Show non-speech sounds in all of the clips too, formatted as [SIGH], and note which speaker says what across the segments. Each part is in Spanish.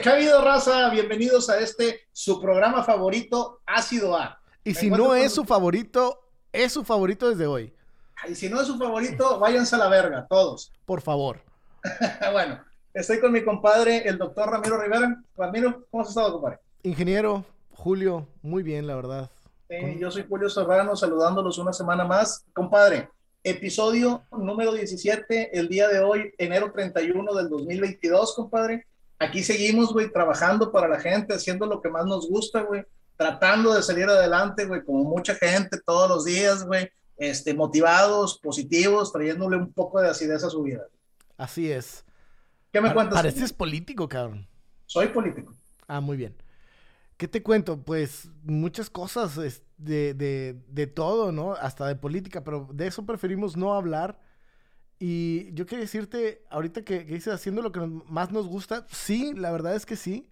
Speaker 1: ¿qué ha habido, raza? Bienvenidos a este, su programa favorito, Ácido A.
Speaker 2: Y si no es su favorito, es su favorito desde hoy.
Speaker 1: Y si no es su favorito, váyanse a la verga, todos. [LAUGHS]
Speaker 2: Por favor.
Speaker 1: bueno, estoy con mi compadre, el doctor Ramiro Rivera. Ramiro, ¿cómo has estado, compadre?
Speaker 2: Ingeniero, Julio, muy bien, la verdad.
Speaker 1: Yo soy Julio Serrano, saludándolos una semana más. Compadre, episodio número 17, el día de hoy, enero 31 del 2022, compadre. Aquí seguimos, güey, trabajando para la gente, haciendo lo que más nos gusta, güey, tratando de salir adelante, güey, como mucha gente todos los días, güey, este, motivados, positivos, trayéndole un poco de acidez a su vida.
Speaker 2: Así es.
Speaker 1: ¿Qué me cuentas?
Speaker 2: Pareces político, cabrón.
Speaker 1: Soy político.
Speaker 2: Ah, muy bien. ¿Qué te cuento? Pues muchas cosas de, de, de, todo, ¿no? Hasta de política, pero de eso preferimos no hablar. Y yo quería decirte, ahorita que, dices haciendo lo que más nos gusta, sí, la verdad es que sí.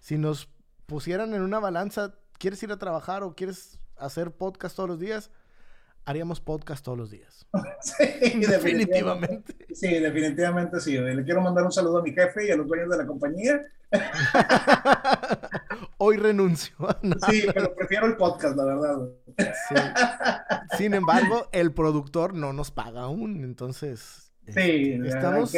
Speaker 2: Si nos pusieran en una balanza, ¿quieres ir a trabajar o quieres hacer podcast todos los días? Haríamos podcast todos los días. [LAUGHS]
Speaker 1: sí, [LAUGHS] definitivamente. Sí, definitivamente sí. Le quiero mandar un saludo a mi jefe y a los dueños de la compañía. [LAUGHS]
Speaker 2: Hoy renuncio.
Speaker 1: Sí, pero prefiero el podcast, la verdad.
Speaker 2: Sin embargo, el productor no nos paga aún, entonces
Speaker 1: sí,
Speaker 2: este, estamos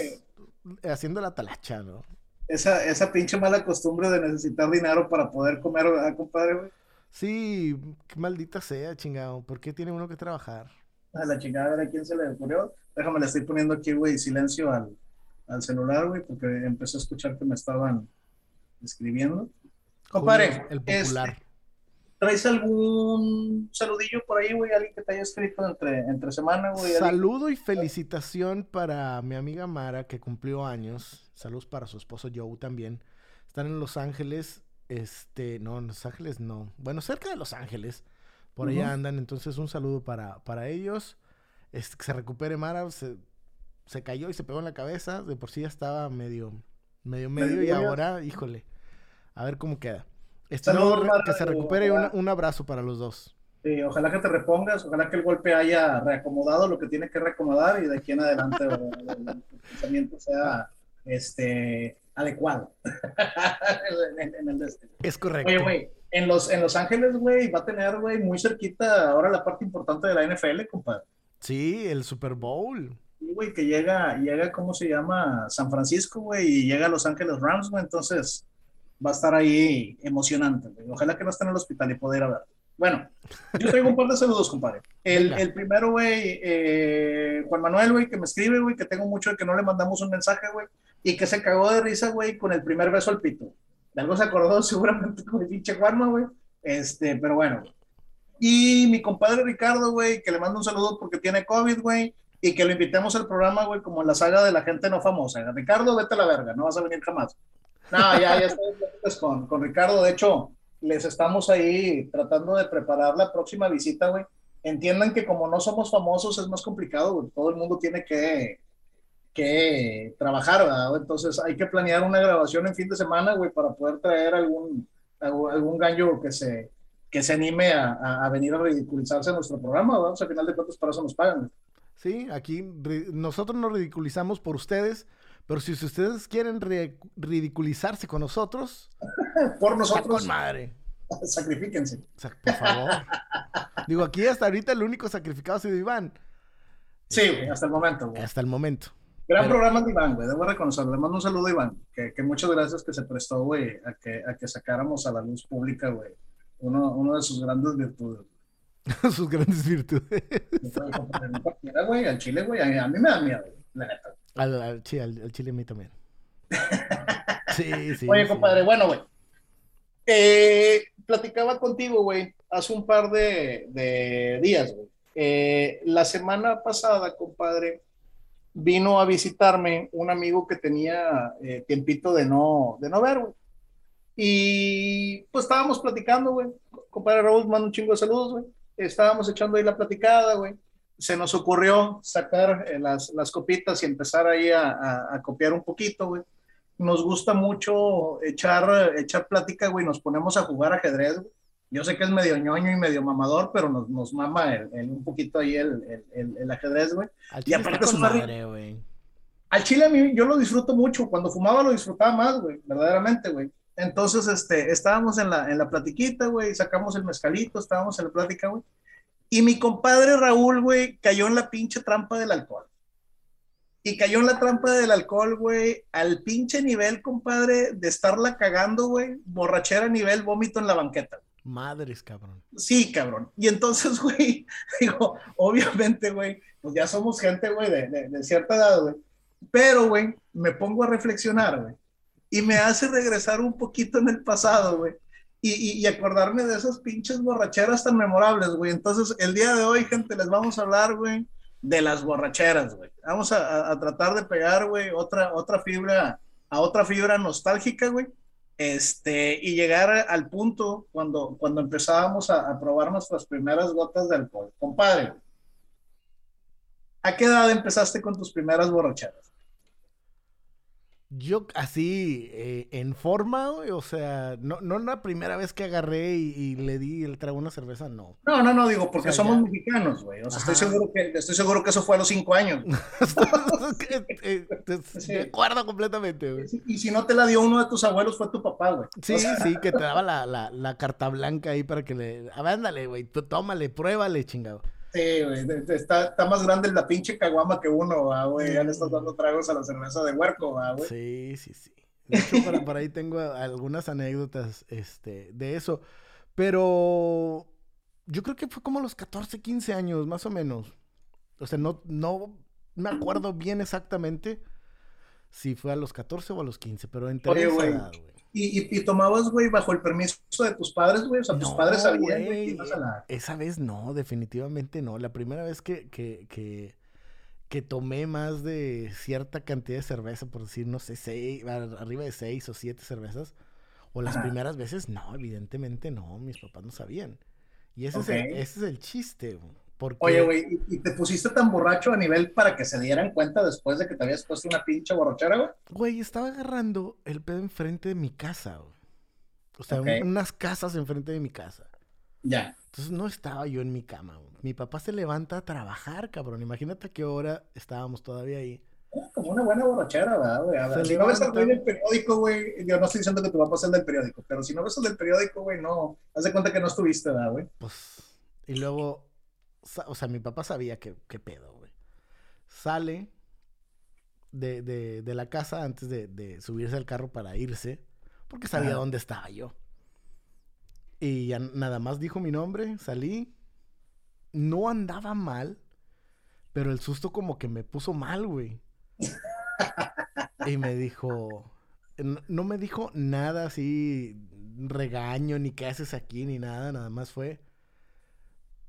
Speaker 2: haciendo la talacha, ¿no?
Speaker 1: Esa, esa pinche mala costumbre de necesitar dinero para poder comer, ¿verdad, compadre?
Speaker 2: Sí, qué maldita sea, chingado. ¿Por qué tiene uno que trabajar?
Speaker 1: A la chingada, a ver a quién se le ocurrió. Déjame, le estoy poniendo aquí, güey, silencio al, al celular, güey, porque empecé a escuchar que me estaban escribiendo. Compadre,
Speaker 2: el popular. Este,
Speaker 1: ¿traes algún saludillo por ahí, güey? Alguien que te haya escrito entre, entre semana, güey.
Speaker 2: Saludo y felicitación para mi amiga Mara, que cumplió años. Saludos para su esposo Joe también. Están en Los Ángeles este, no, en Los Ángeles no. Bueno, cerca de Los Ángeles. Por allá andan. Entonces, un saludo para, para ellos. Este, que se recupere Mara. Se, se, cayó y se pegó en la cabeza. De por sí ya estaba medio, medio, medio. Y ahora, híjole. A ver cómo queda. Este, que se recupere y un abrazo para los dos.
Speaker 1: Sí, ojalá que te repongas, ojalá que el golpe haya reacomodado lo que tiene que reacomodar y de aquí en adelante [LAUGHS] el pensamiento sea este adecuado. [LAUGHS]
Speaker 2: Es correcto.
Speaker 1: Oye, güey, en Los, en los Ángeles, güey, va a tener, güey, muy cerquita ahora la parte importante de la NFL, compadre.
Speaker 2: Sí, el Super Bowl.
Speaker 1: Sí, güey, que llega, llega, ¿cómo se llama? San Francisco, güey, y llega a Los Ángeles Rams, güey, entonces va a estar ahí emocionante, güey. Ojalá que no esté en el hospital y poder ver. Bueno, yo traigo un par de saludos, compadre. El, el primero, güey, eh, Juan Manuel, güey, que me escribe, güey, que tengo mucho de que no le mandamos un mensaje, güey y que se cagó de risa, güey, con el primer beso al pito. De algo se acordó [LAUGHS] seguramente con el pinche Juanma, güey. Este, pero bueno. Y mi compadre Ricardo, güey, que le mando un saludo porque tiene COVID, güey, y que lo invitemos al programa, güey, como en la saga de la gente no famosa. Ricardo, vete a la verga, no vas a venir jamás. No, ya, ya estoy con, con Ricardo. De hecho, les estamos ahí tratando de preparar la próxima visita, güey. Entiendan que como no somos famosos es más complicado, güey. Todo el mundo tiene que que trabajar, ¿verdad? Entonces hay que planear una grabación en fin de semana, güey, para poder traer algún, algún gallo que se, que se anime a, a venir a ridiculizarse en nuestro programa, ¿verdad? O sea, al final de cuentas para eso nos pagan.
Speaker 2: Sí, aquí nosotros nos ridiculizamos por ustedes, pero si ustedes quieren ridiculizarse con nosotros, [LAUGHS]
Speaker 1: por nosotros.
Speaker 2: Con madre. [LAUGHS]
Speaker 1: Sacrifíquense.
Speaker 2: Por favor. [LAUGHS] Digo, aquí hasta ahorita el único sacrificado ha sido Iván.
Speaker 1: Sí, hasta el momento. Güey.
Speaker 2: Hasta el momento.
Speaker 1: Gran programa de Iván, güey, debo reconocerlo. Le mando un saludo a Iván, que, que muchas gracias que se prestó, güey, a que, a que sacáramos a la luz pública, güey, uno, uno de sus grandes virtudes. [LAUGHS]
Speaker 2: sus grandes virtudes.
Speaker 1: Güey, al chile, güey, a, mí me da miedo, la neta.
Speaker 2: Al, al, sí, al, chile a mí también. [LAUGHS] sí, sí.
Speaker 1: Oye, compadre, bueno, güey. Eh, platicaba contigo, güey, hace un par de, de días, güey. Eh, la semana pasada, compadre, vino a visitarme un amigo que tenía eh, tiempito de no, de no ver, güey. Y pues estábamos platicando, güey. Compadre Raúl, mando un chingo de saludos, güey. Estábamos echando ahí la platicada, güey. Se nos ocurrió sacar eh, las, las, copitas y empezar ahí a, a, copiar un poquito, güey. Nos gusta mucho echar, echar plática, güey. Nos ponemos a jugar ajedrez, güey yo sé que es medio ñoño y medio mamador, pero nos, nos mama el, un poquito ahí el, el, el ajedrez, güey.
Speaker 2: Y aparte es madre, güey.
Speaker 1: al chile a mí, yo lo disfruto mucho. Cuando fumaba lo disfrutaba más, güey, verdaderamente, güey. Entonces, este, estábamos en la, en la platiquita, güey, sacamos el mezcalito, estábamos en la plática, güey. Y mi compadre Raúl, güey, cayó en la pinche trampa del alcohol. Y cayó en la trampa del alcohol, güey, al pinche nivel, compadre, de estarla cagando, güey, borrachera nivel vómito en la banqueta.
Speaker 2: Madres, cabrón.
Speaker 1: Sí, cabrón. Y entonces, [LAUGHS] güey, digo, obviamente, güey, pues ya somos gente, güey, de, de, cierta edad, güey. Pero, güey, me pongo a reflexionar, güey y me hace regresar un poquito en el pasado, güey. Y, y, acordarme de esas pinches borracheras tan memorables, güey. Entonces, el día de hoy, gente, les vamos a hablar, güey, de las borracheras, güey. Vamos a, a, tratar de pegar, güey, otra, otra fibra, a otra fibra nostálgica, güey. Este, y llegar al punto cuando, cuando empezábamos a, a probar nuestras primeras gotas de alcohol. Compadre, ¿a qué edad empezaste con tus primeras borracheras?
Speaker 2: Yo así, eh, en forma, o sea, no, no la primera vez que agarré y, y, le di el trago una cerveza, no.
Speaker 1: No, no, no, digo, porque o sea, somos ya... mexicanos, güey. O sea, estoy seguro, que, estoy seguro que eso fue a los cinco años. [LAUGHS]
Speaker 2: Eh, [LAUGHS] sí. Acuerdo completamente, güey.
Speaker 1: Y si no te la dio uno de tus abuelos, fue tu papá, güey.
Speaker 2: Sí, o sea... sí, que te [LAUGHS] daba la, la, la, carta blanca ahí para que le... A ver, ándale, güey, tómale, pruébale, chingado.
Speaker 1: Sí, güey, está, está, más grande la pinche caguama que uno, güey. Ya le estás dando tragos a la cerveza de huerco, güey.
Speaker 2: Sí, sí, sí. De hecho, por, por, ahí tengo algunas anécdotas este, de eso. Pero yo creo que fue como a los 14, 15 años, más o menos. O sea, no, no me acuerdo bien exactamente si fue a los 14 o a los 15, pero entre
Speaker 1: Oye, esa edad, güey. ¿Y, y, y, tomabas, güey, bajo el permiso de tus padres, güey? O sea, tus padres sabían, güey,
Speaker 2: la... Esa vez no, definitivamente no. La primera vez que, que, que, que, tomé más de cierta cantidad de cerveza, por decir, no sé, seis, arriba de seis o siete cervezas, o las Ajá. primeras veces, no, evidentemente no, mis papás no sabían. Y ese, okay. es, el, ese es el chiste, güey. Porque...
Speaker 1: Oye, güey, ¿y, te pusiste tan borracho a nivel para que se dieran cuenta después de que te habías puesto una pinche borrachera, güey?
Speaker 2: Güey, estaba agarrando el pedo enfrente de mi casa, güey. O sea, okay. unas casas enfrente de mi casa.
Speaker 1: Ya.
Speaker 2: Entonces no estaba yo en mi cama, güey. Mi papá se levanta a trabajar, cabrón. Imagínate a qué hora estábamos todavía ahí.
Speaker 1: Como una buena borrachera, ¿verdad, güey? A ver, si no ves el del periódico, güey, yo no estoy diciendo que tu papá sea el del periódico, pero si no ves el del periódico, güey, no, haz de cuenta que no estuviste, ¿verdad, güey?
Speaker 2: Pues, y luego o sea, mi papá sabía que, qué pedo, güey. Sale de, de, de, la casa antes de, de, subirse al carro para irse, porque sabía ah. dónde estaba yo. Y ya nada más dijo mi nombre, salí. No andaba mal, pero el susto como que me puso mal, güey. y me dijo, no me dijo nada así, regaño, ni qué haces aquí, ni nada, nada más fue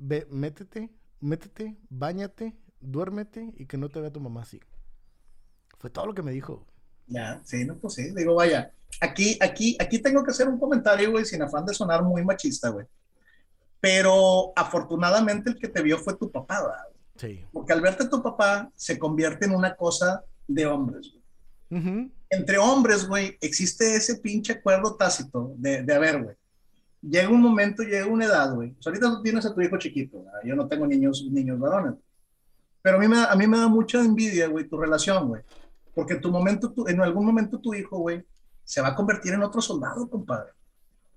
Speaker 2: ve, métete, métete, bañate, duérmete y que no te vea tu mamá así. Fue todo lo que me dijo.
Speaker 1: Ya, sí, no, pues sí, digo, vaya, aquí, aquí, aquí tengo que hacer un comentario, güey, sin afán de sonar muy machista, güey. Pero afortunadamente el que te vio fue tu papá, ¿verdad?
Speaker 2: Sí.
Speaker 1: Porque al verte tu papá se convierte en una cosa de hombres, güey. Uh -huh. Entre hombres, güey, existe ese pinche acuerdo tácito de, de a ver, güey, llega un momento, llega una edad, güey. O sea, ahorita tú tienes a tu hijo chiquito, ¿verdad? yo no tengo niños, niños varones. Pero a mí me a mí me da mucha envidia, güey, tu relación, güey. Porque tu momento, tu, en algún momento tu hijo, güey, se va a convertir en otro soldado, compadre.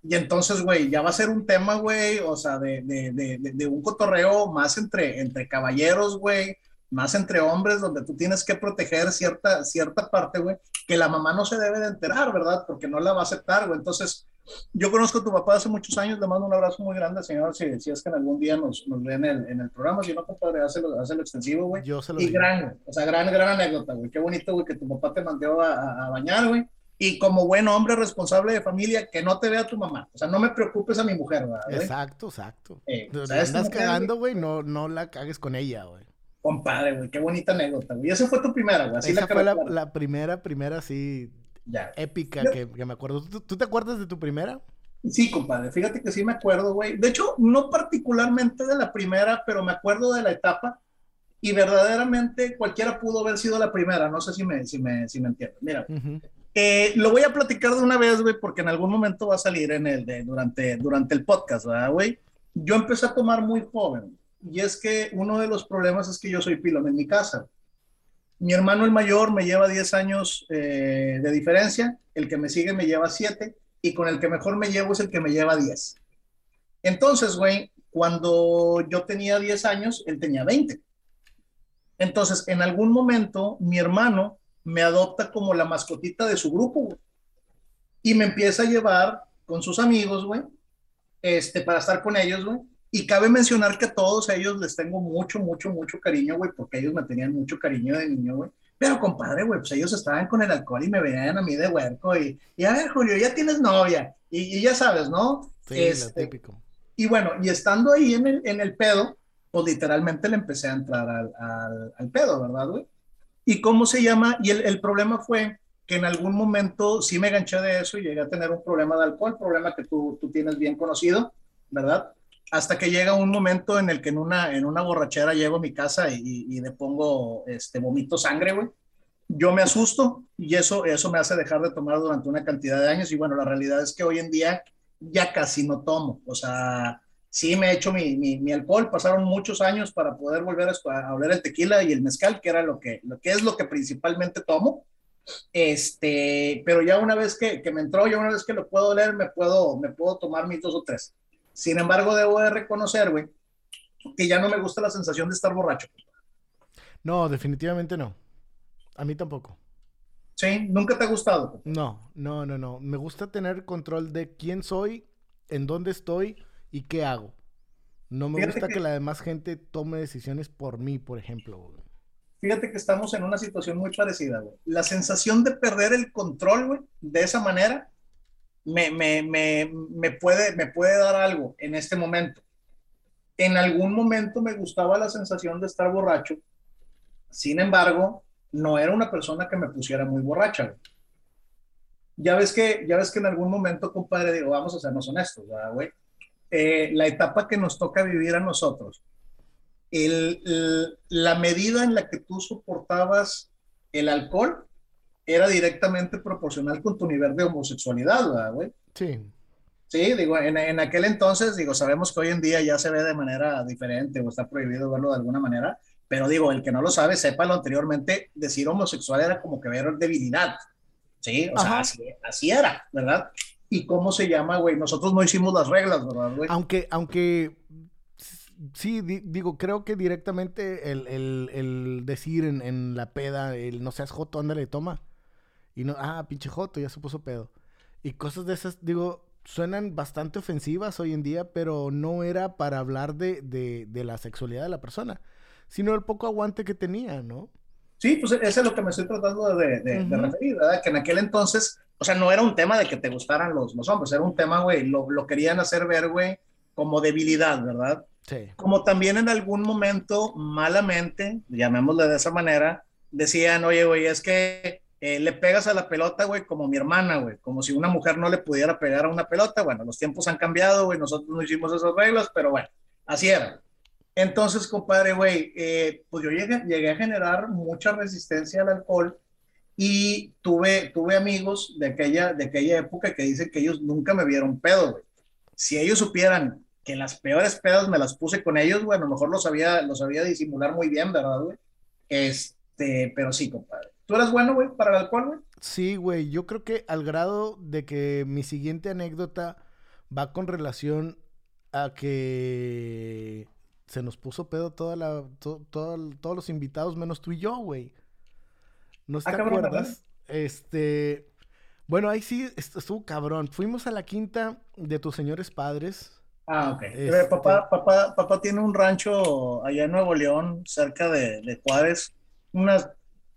Speaker 1: Y entonces, güey, ya va a ser un tema, güey, o sea, de, de, de, de, un cotorreo más entre, entre caballeros, güey, más entre hombres, donde tú tienes que proteger cierta, cierta parte, güey, que la mamá no se debe de enterar, ¿verdad? Porque no la va a aceptar, güey. Entonces, yo conozco a tu papá hace muchos años, le mando un abrazo muy grande, señor, si, es que en algún día nos, nos ve en el, en el programa, si no, compadre, hazlo, hazlo extensivo, güey.
Speaker 2: Yo se lo
Speaker 1: Y
Speaker 2: digo.
Speaker 1: gran, o sea, gran, gran anécdota, güey. Qué bonito, güey, que tu papá te mandó a, a bañar, güey. Y como buen hombre responsable de familia, que no te vea tu mamá. O sea, no me preocupes a mi mujer, ¿verdad? Güey?
Speaker 2: Exacto, exacto.
Speaker 1: Eh, o sea, mujer,
Speaker 2: cagando, güey, no, no la cagues con ella, güey.
Speaker 1: Compadre, güey, qué bonita anécdota, güey. Esa fue tu primera, güey. Así
Speaker 2: Esa
Speaker 1: la
Speaker 2: fue la, la primera, primera así
Speaker 1: Ya.
Speaker 2: épica
Speaker 1: Yo-
Speaker 2: que, que me acuerdo. ¿Tú, tú te acuerdas de tu primera?
Speaker 1: Sí, compadre, fíjate que sí me acuerdo, güey. De hecho, no particularmente de la primera, pero me acuerdo de la etapa y verdaderamente cualquiera pudo haber sido la primera. No sé si me, si me, si me entiendes. Mira,
Speaker 2: Ujú.
Speaker 1: eh, lo voy a platicar de una vez, güey, porque en algún momento va a salir en el de, durante, durante el podcast, ¿verdad, güey? Yo empecé a tomar muy joven y es que uno de los problemas es que yo soy pilón en mi casa. Mi hermano el mayor me lleva 10 años eh, de diferencia, el que me sigue me lleva 7 y con el que mejor me llevo es el que me lleva 10. Entonces, güey, cuando yo tenía 10 años, él tenía 20. Entonces, en algún momento, mi hermano me adopta como la mascotita de su grupo. Y me empieza a llevar con sus amigos, güey, este, para estar con ellos, güey. Y cabe mencionar que a todos ellos les tengo mucho, mucho, mucho cariño, güey, porque ellos me tenían mucho cariño de niño, güey. Pero, compadre, güey, pues ellos estaban con el alcohol y me veían a mí de huerco y, y a ver, Julio, ya tienes novia. Y, ya sabes, ¿no?
Speaker 2: Sí, este, típico.
Speaker 1: Y bueno, y estando ahí en el, en el pedo, pues literalmente le empecé a entrar al, al, al pedo, ¿verdad, güey? ¿Y cómo se llama? Y el, el, problema fue que en algún momento sí me ganché de eso y llegué a tener un problema de alcohol, problema que tú, tú tienes bien conocido, ¿verdad? Hasta que llega un momento en el que en una, en una borrachera llego a mi casa y, y, le pongo, este, vomito sangre, güey. Yo me asusto y eso, eso me hace dejar de tomar durante una cantidad de años y bueno, la realidad es que hoy en día ya casi no tomo, o sea, sí me he hecho mi, mi, alcohol, pasaron muchos años para poder volver a, a oler el tequila y el mezcal, que era lo que, lo que es lo que principalmente tomo, este, pero ya una vez que, que me entró, ya una vez que lo puedo oler, me puedo, me puedo tomar mis dos o tres. Sin embargo, debo de reconocer, güey, que ya no me gusta la sensación de estar borracho.
Speaker 2: No, definitivamente no. A mí tampoco.
Speaker 1: ¿Sí? ¿Nunca te ha gustado?
Speaker 2: No, no, no, no. Me gusta tener control de quién soy, en dónde estoy y qué hago. No me gusta que... la demás gente tome decisiones por mí, por ejemplo.
Speaker 1: Fíjate que estamos en una situación muy parecida, güey. La sensación de perder el control, güey, de esa manera, me, me, me, me, puede, me puede dar algo en este momento. En algún momento me gustaba la sensación de estar borracho, sin embargo, no era una persona que me pusiera muy borracha. Ya ves que, ya ves que en algún momento, compadre, digo, vamos a sernos honestos, güey? Eh, la etapa que nos toca vivir a nosotros, la medida en la que tú soportabas el alcohol era directamente proporcional con tu nivel de homosexualidad, ¿verdad, güey?
Speaker 2: Sí.
Speaker 1: Sí, digo, en, en, aquel entonces, digo, sabemos que hoy en día ya se ve de manera diferente o está prohibido verlo de alguna manera, pero digo, el que no lo sabe, sépalo anteriormente, decir homosexual era como que ver debilidad, ¿sí? O Ajá. sea, así, así, era, ¿verdad? ¿Y cómo se llama, güey? Nosotros no hicimos las reglas, ¿verdad, güey?
Speaker 2: Aunque, aunque sí, di, digo, creo que directamente el, el, el decir en, en, la peda, el no seas joto, ándale, toma. Y no, ah, pinche joto, ya se puso pedo. Y cosas de esas, digo, suenan bastante ofensivas hoy en día, pero no era para hablar de, de, de la sexualidad de la persona, sino el poco aguante que tenía, ¿no?
Speaker 1: Sí, pues eso es lo que me estoy tratando de, de, uh -huh. de, referir, ¿verdad? Que en aquel entonces, o sea, no era un tema de que te gustaran los, los hombres, era un tema, güey, lo, lo querían hacer ver, güey, como debilidad, ¿verdad?
Speaker 2: Sí.
Speaker 1: Como también en algún momento, malamente, llamémosle de esa manera, decían, oye, güey, es que eh, le pegas a la pelota, güey, como mi hermana, güey, como si una mujer no le pudiera pegar a una pelota. Bueno, los tiempos han cambiado, güey, nosotros no hicimos esas reglas, pero bueno, así era. Entonces, compadre, güey, eh, pues yo llegué, a generar mucha resistencia al alcohol y tuve, tuve amigos de aquella, de aquella época que dicen que ellos nunca me vieron pedo, güey. Si ellos supieran que las peores pedas me las puse con ellos, lo mejor lo sabía, lo sabía disimular muy bien, ¿verdad, güey? Este, pero sí, compadre. ¿Tú eres bueno, güey, para el alcohol, güey?
Speaker 2: Sí, güey. Yo creo que al grado de que mi siguiente anécdota va con relación a que se nos puso pedo toda la, to, todo, todos los invitados menos tú y yo, güey. ¿No te ah, acuerdas? Cabrón, este, bueno, ahí sí estuvo cabrón. Fuimos a la quinta de tus señores padres.
Speaker 1: Ah, ok. Este... Papá, papá, papá tiene un rancho allá en Nuevo León, cerca de, de Juárez, unas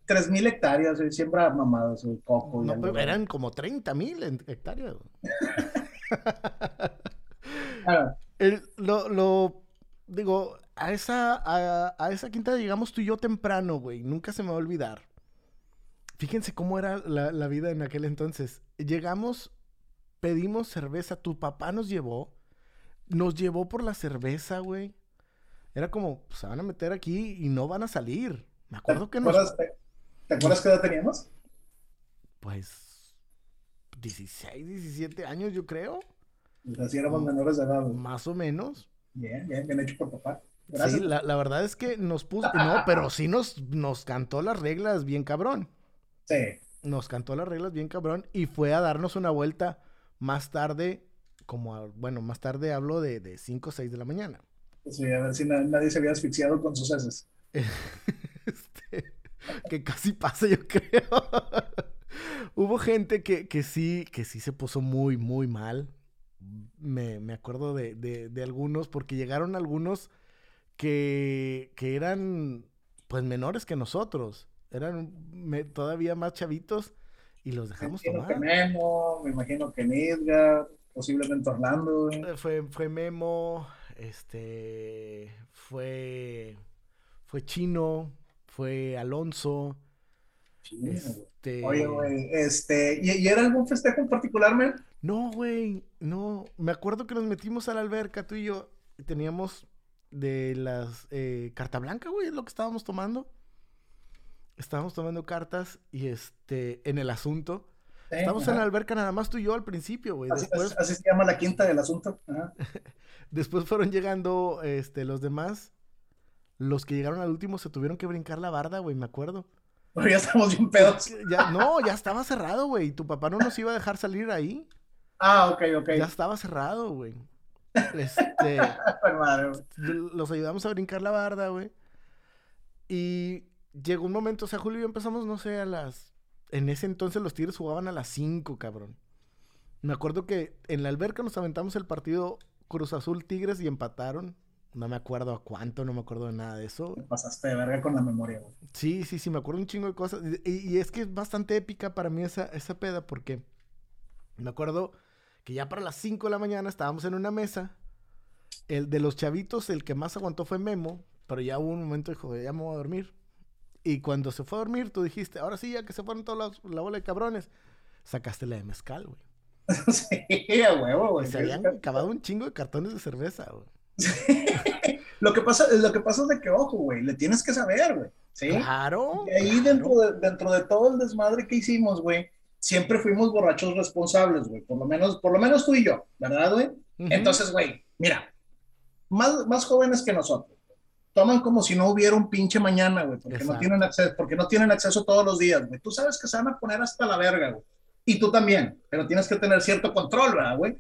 Speaker 1: 3 mil hectáreas, y siembra mamadas, el coco.
Speaker 2: No, pero eran como 30 mil hectáreas. [LAUGHS] ah. el, lo, lo, digo, a esa, a, a, esa quinta llegamos tú y yo temprano, güey. Nunca se me va a olvidar. Fíjense cómo era la, la vida en aquel entonces. Llegamos, pedimos cerveza, tu papá nos llevó, nos llevó por la cerveza, güey. Era como, pues, se van a meter aquí y no van a salir. Me acuerdo que nos...
Speaker 1: ¿Te acuerdas qué edad teníamos?
Speaker 2: Pues 16, 17 años, yo creo.
Speaker 1: Así éramos menores de edad.
Speaker 2: Más o menos.
Speaker 1: Bien, bien, bien hecho por papá.
Speaker 2: Sí, la, la, verdad es que nos puso. No, pero sí nos, nos cantó las reglas bien cabrón.
Speaker 1: Sí.
Speaker 2: Nos cantó las reglas bien cabrón y fue a darnos una vuelta más tarde, como, bueno, más tarde hablo de 5 o 6 de la mañana.
Speaker 1: Sí, a ver si nadie se había asfixiado con sus heces. [LAUGHS]
Speaker 2: que casi pasa, yo creo. [LAUGHS] Hubo gente que, que, sí, que sí se puso muy, muy mal. Me, me acuerdo de, de, de, algunos, porque llegaron algunos que, que eran pues menores que nosotros. Eran me, todavía más chavitos y los dejamos
Speaker 1: me
Speaker 2: tomar.
Speaker 1: Que Memo, me imagino que Nidgar, posiblemente Orlando.
Speaker 2: Eh, fue, fue Memo, este, fue, fue Chino, fue Alonso.
Speaker 1: Este... Oye, güey, este, ¿y, ¿y, era algún festejo en particular, man?
Speaker 2: No, güey, no. Me acuerdo que nos metimos a la alberca, tú y yo, y teníamos de las eh, carta blanca, güey, es lo que estábamos tomando. Estábamos tomando cartas y este, en el asunto. Sí, Estamos ajá. en la alberca nada más tú y yo al principio, güey.
Speaker 1: Así, Después... así, se llama la quinta del asunto. Ajá. [LAUGHS]
Speaker 2: Después fueron llegando este, los demás. Los que llegaron al último se tuvieron que brincar la barda, güey, me acuerdo.
Speaker 1: Pero ya estamos bien pedos.
Speaker 2: Ya, no, ya estaba cerrado, güey. Tu papá no nos iba a dejar salir ahí.
Speaker 1: Ah, ok, ok.
Speaker 2: Ya estaba cerrado, güey. Este, [LAUGHS] los ayudamos a brincar la barda, güey. Y llegó un momento, o sea, Julio y yo empezamos, no sé, a las... En ese entonces los Tigres jugaban a las 5, cabrón. Me acuerdo que en la alberca nos aventamos el partido Cruz Azul Tigres y empataron. No me acuerdo a cuánto, no me acuerdo de nada de eso.
Speaker 1: Me pasaste de verga con la memoria, güey.
Speaker 2: Sí, sí, sí, me acuerdo un chingo de cosas. Y, y, es que es bastante épica para mí esa, esa peda porque me acuerdo que ya para las 5 de la mañana estábamos en una mesa. El de los chavitos, el que más aguantó fue Memo, pero ya hubo un momento dijo, ya me voy a dormir. Y cuando se fue a dormir, tú dijiste, ahora sí, ya que se fueron todos la bola de cabrones, sacaste la de mezcal, güey. [LAUGHS]
Speaker 1: sí, a huevo, güey.
Speaker 2: Se habían acabado un chingo de cartones de cerveza, güey. [LAUGHS]
Speaker 1: lo, que pasa, lo que pasa es de que, ojo, güey, le tienes que saber, güey. ¿sí?
Speaker 2: Claro.
Speaker 1: Y ahí
Speaker 2: claro.
Speaker 1: Dentro, de, dentro de todo el desmadre que hicimos, güey, siempre fuimos borrachos responsables, güey. Por lo menos, por lo menos tú y yo, ¿verdad, güey? Uh -huh. Entonces, güey, mira, más, más jóvenes que nosotros. Toman como si no hubiera un pinche mañana, güey, porque no tienen acceso, porque no tienen acceso todos los días, güey. Tú sabes que se van a poner hasta la verga, güey. Y tú también, pero tienes que tener cierto control, ¿verdad, güey?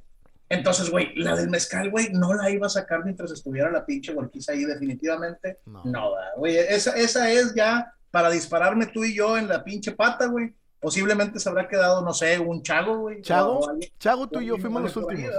Speaker 1: Entonces, güey, la del mezcal, güey, no la iba a sacar mientras estuviera la pinche golquiza ahí, definitivamente. No, no güey. Esa, esa es ya para dispararme tú y yo en la pinche pata, güey. Posiblemente se habrá quedado, no sé, un Chago, güey.
Speaker 2: Chago, Chago, tú y yo fuimos los últimos.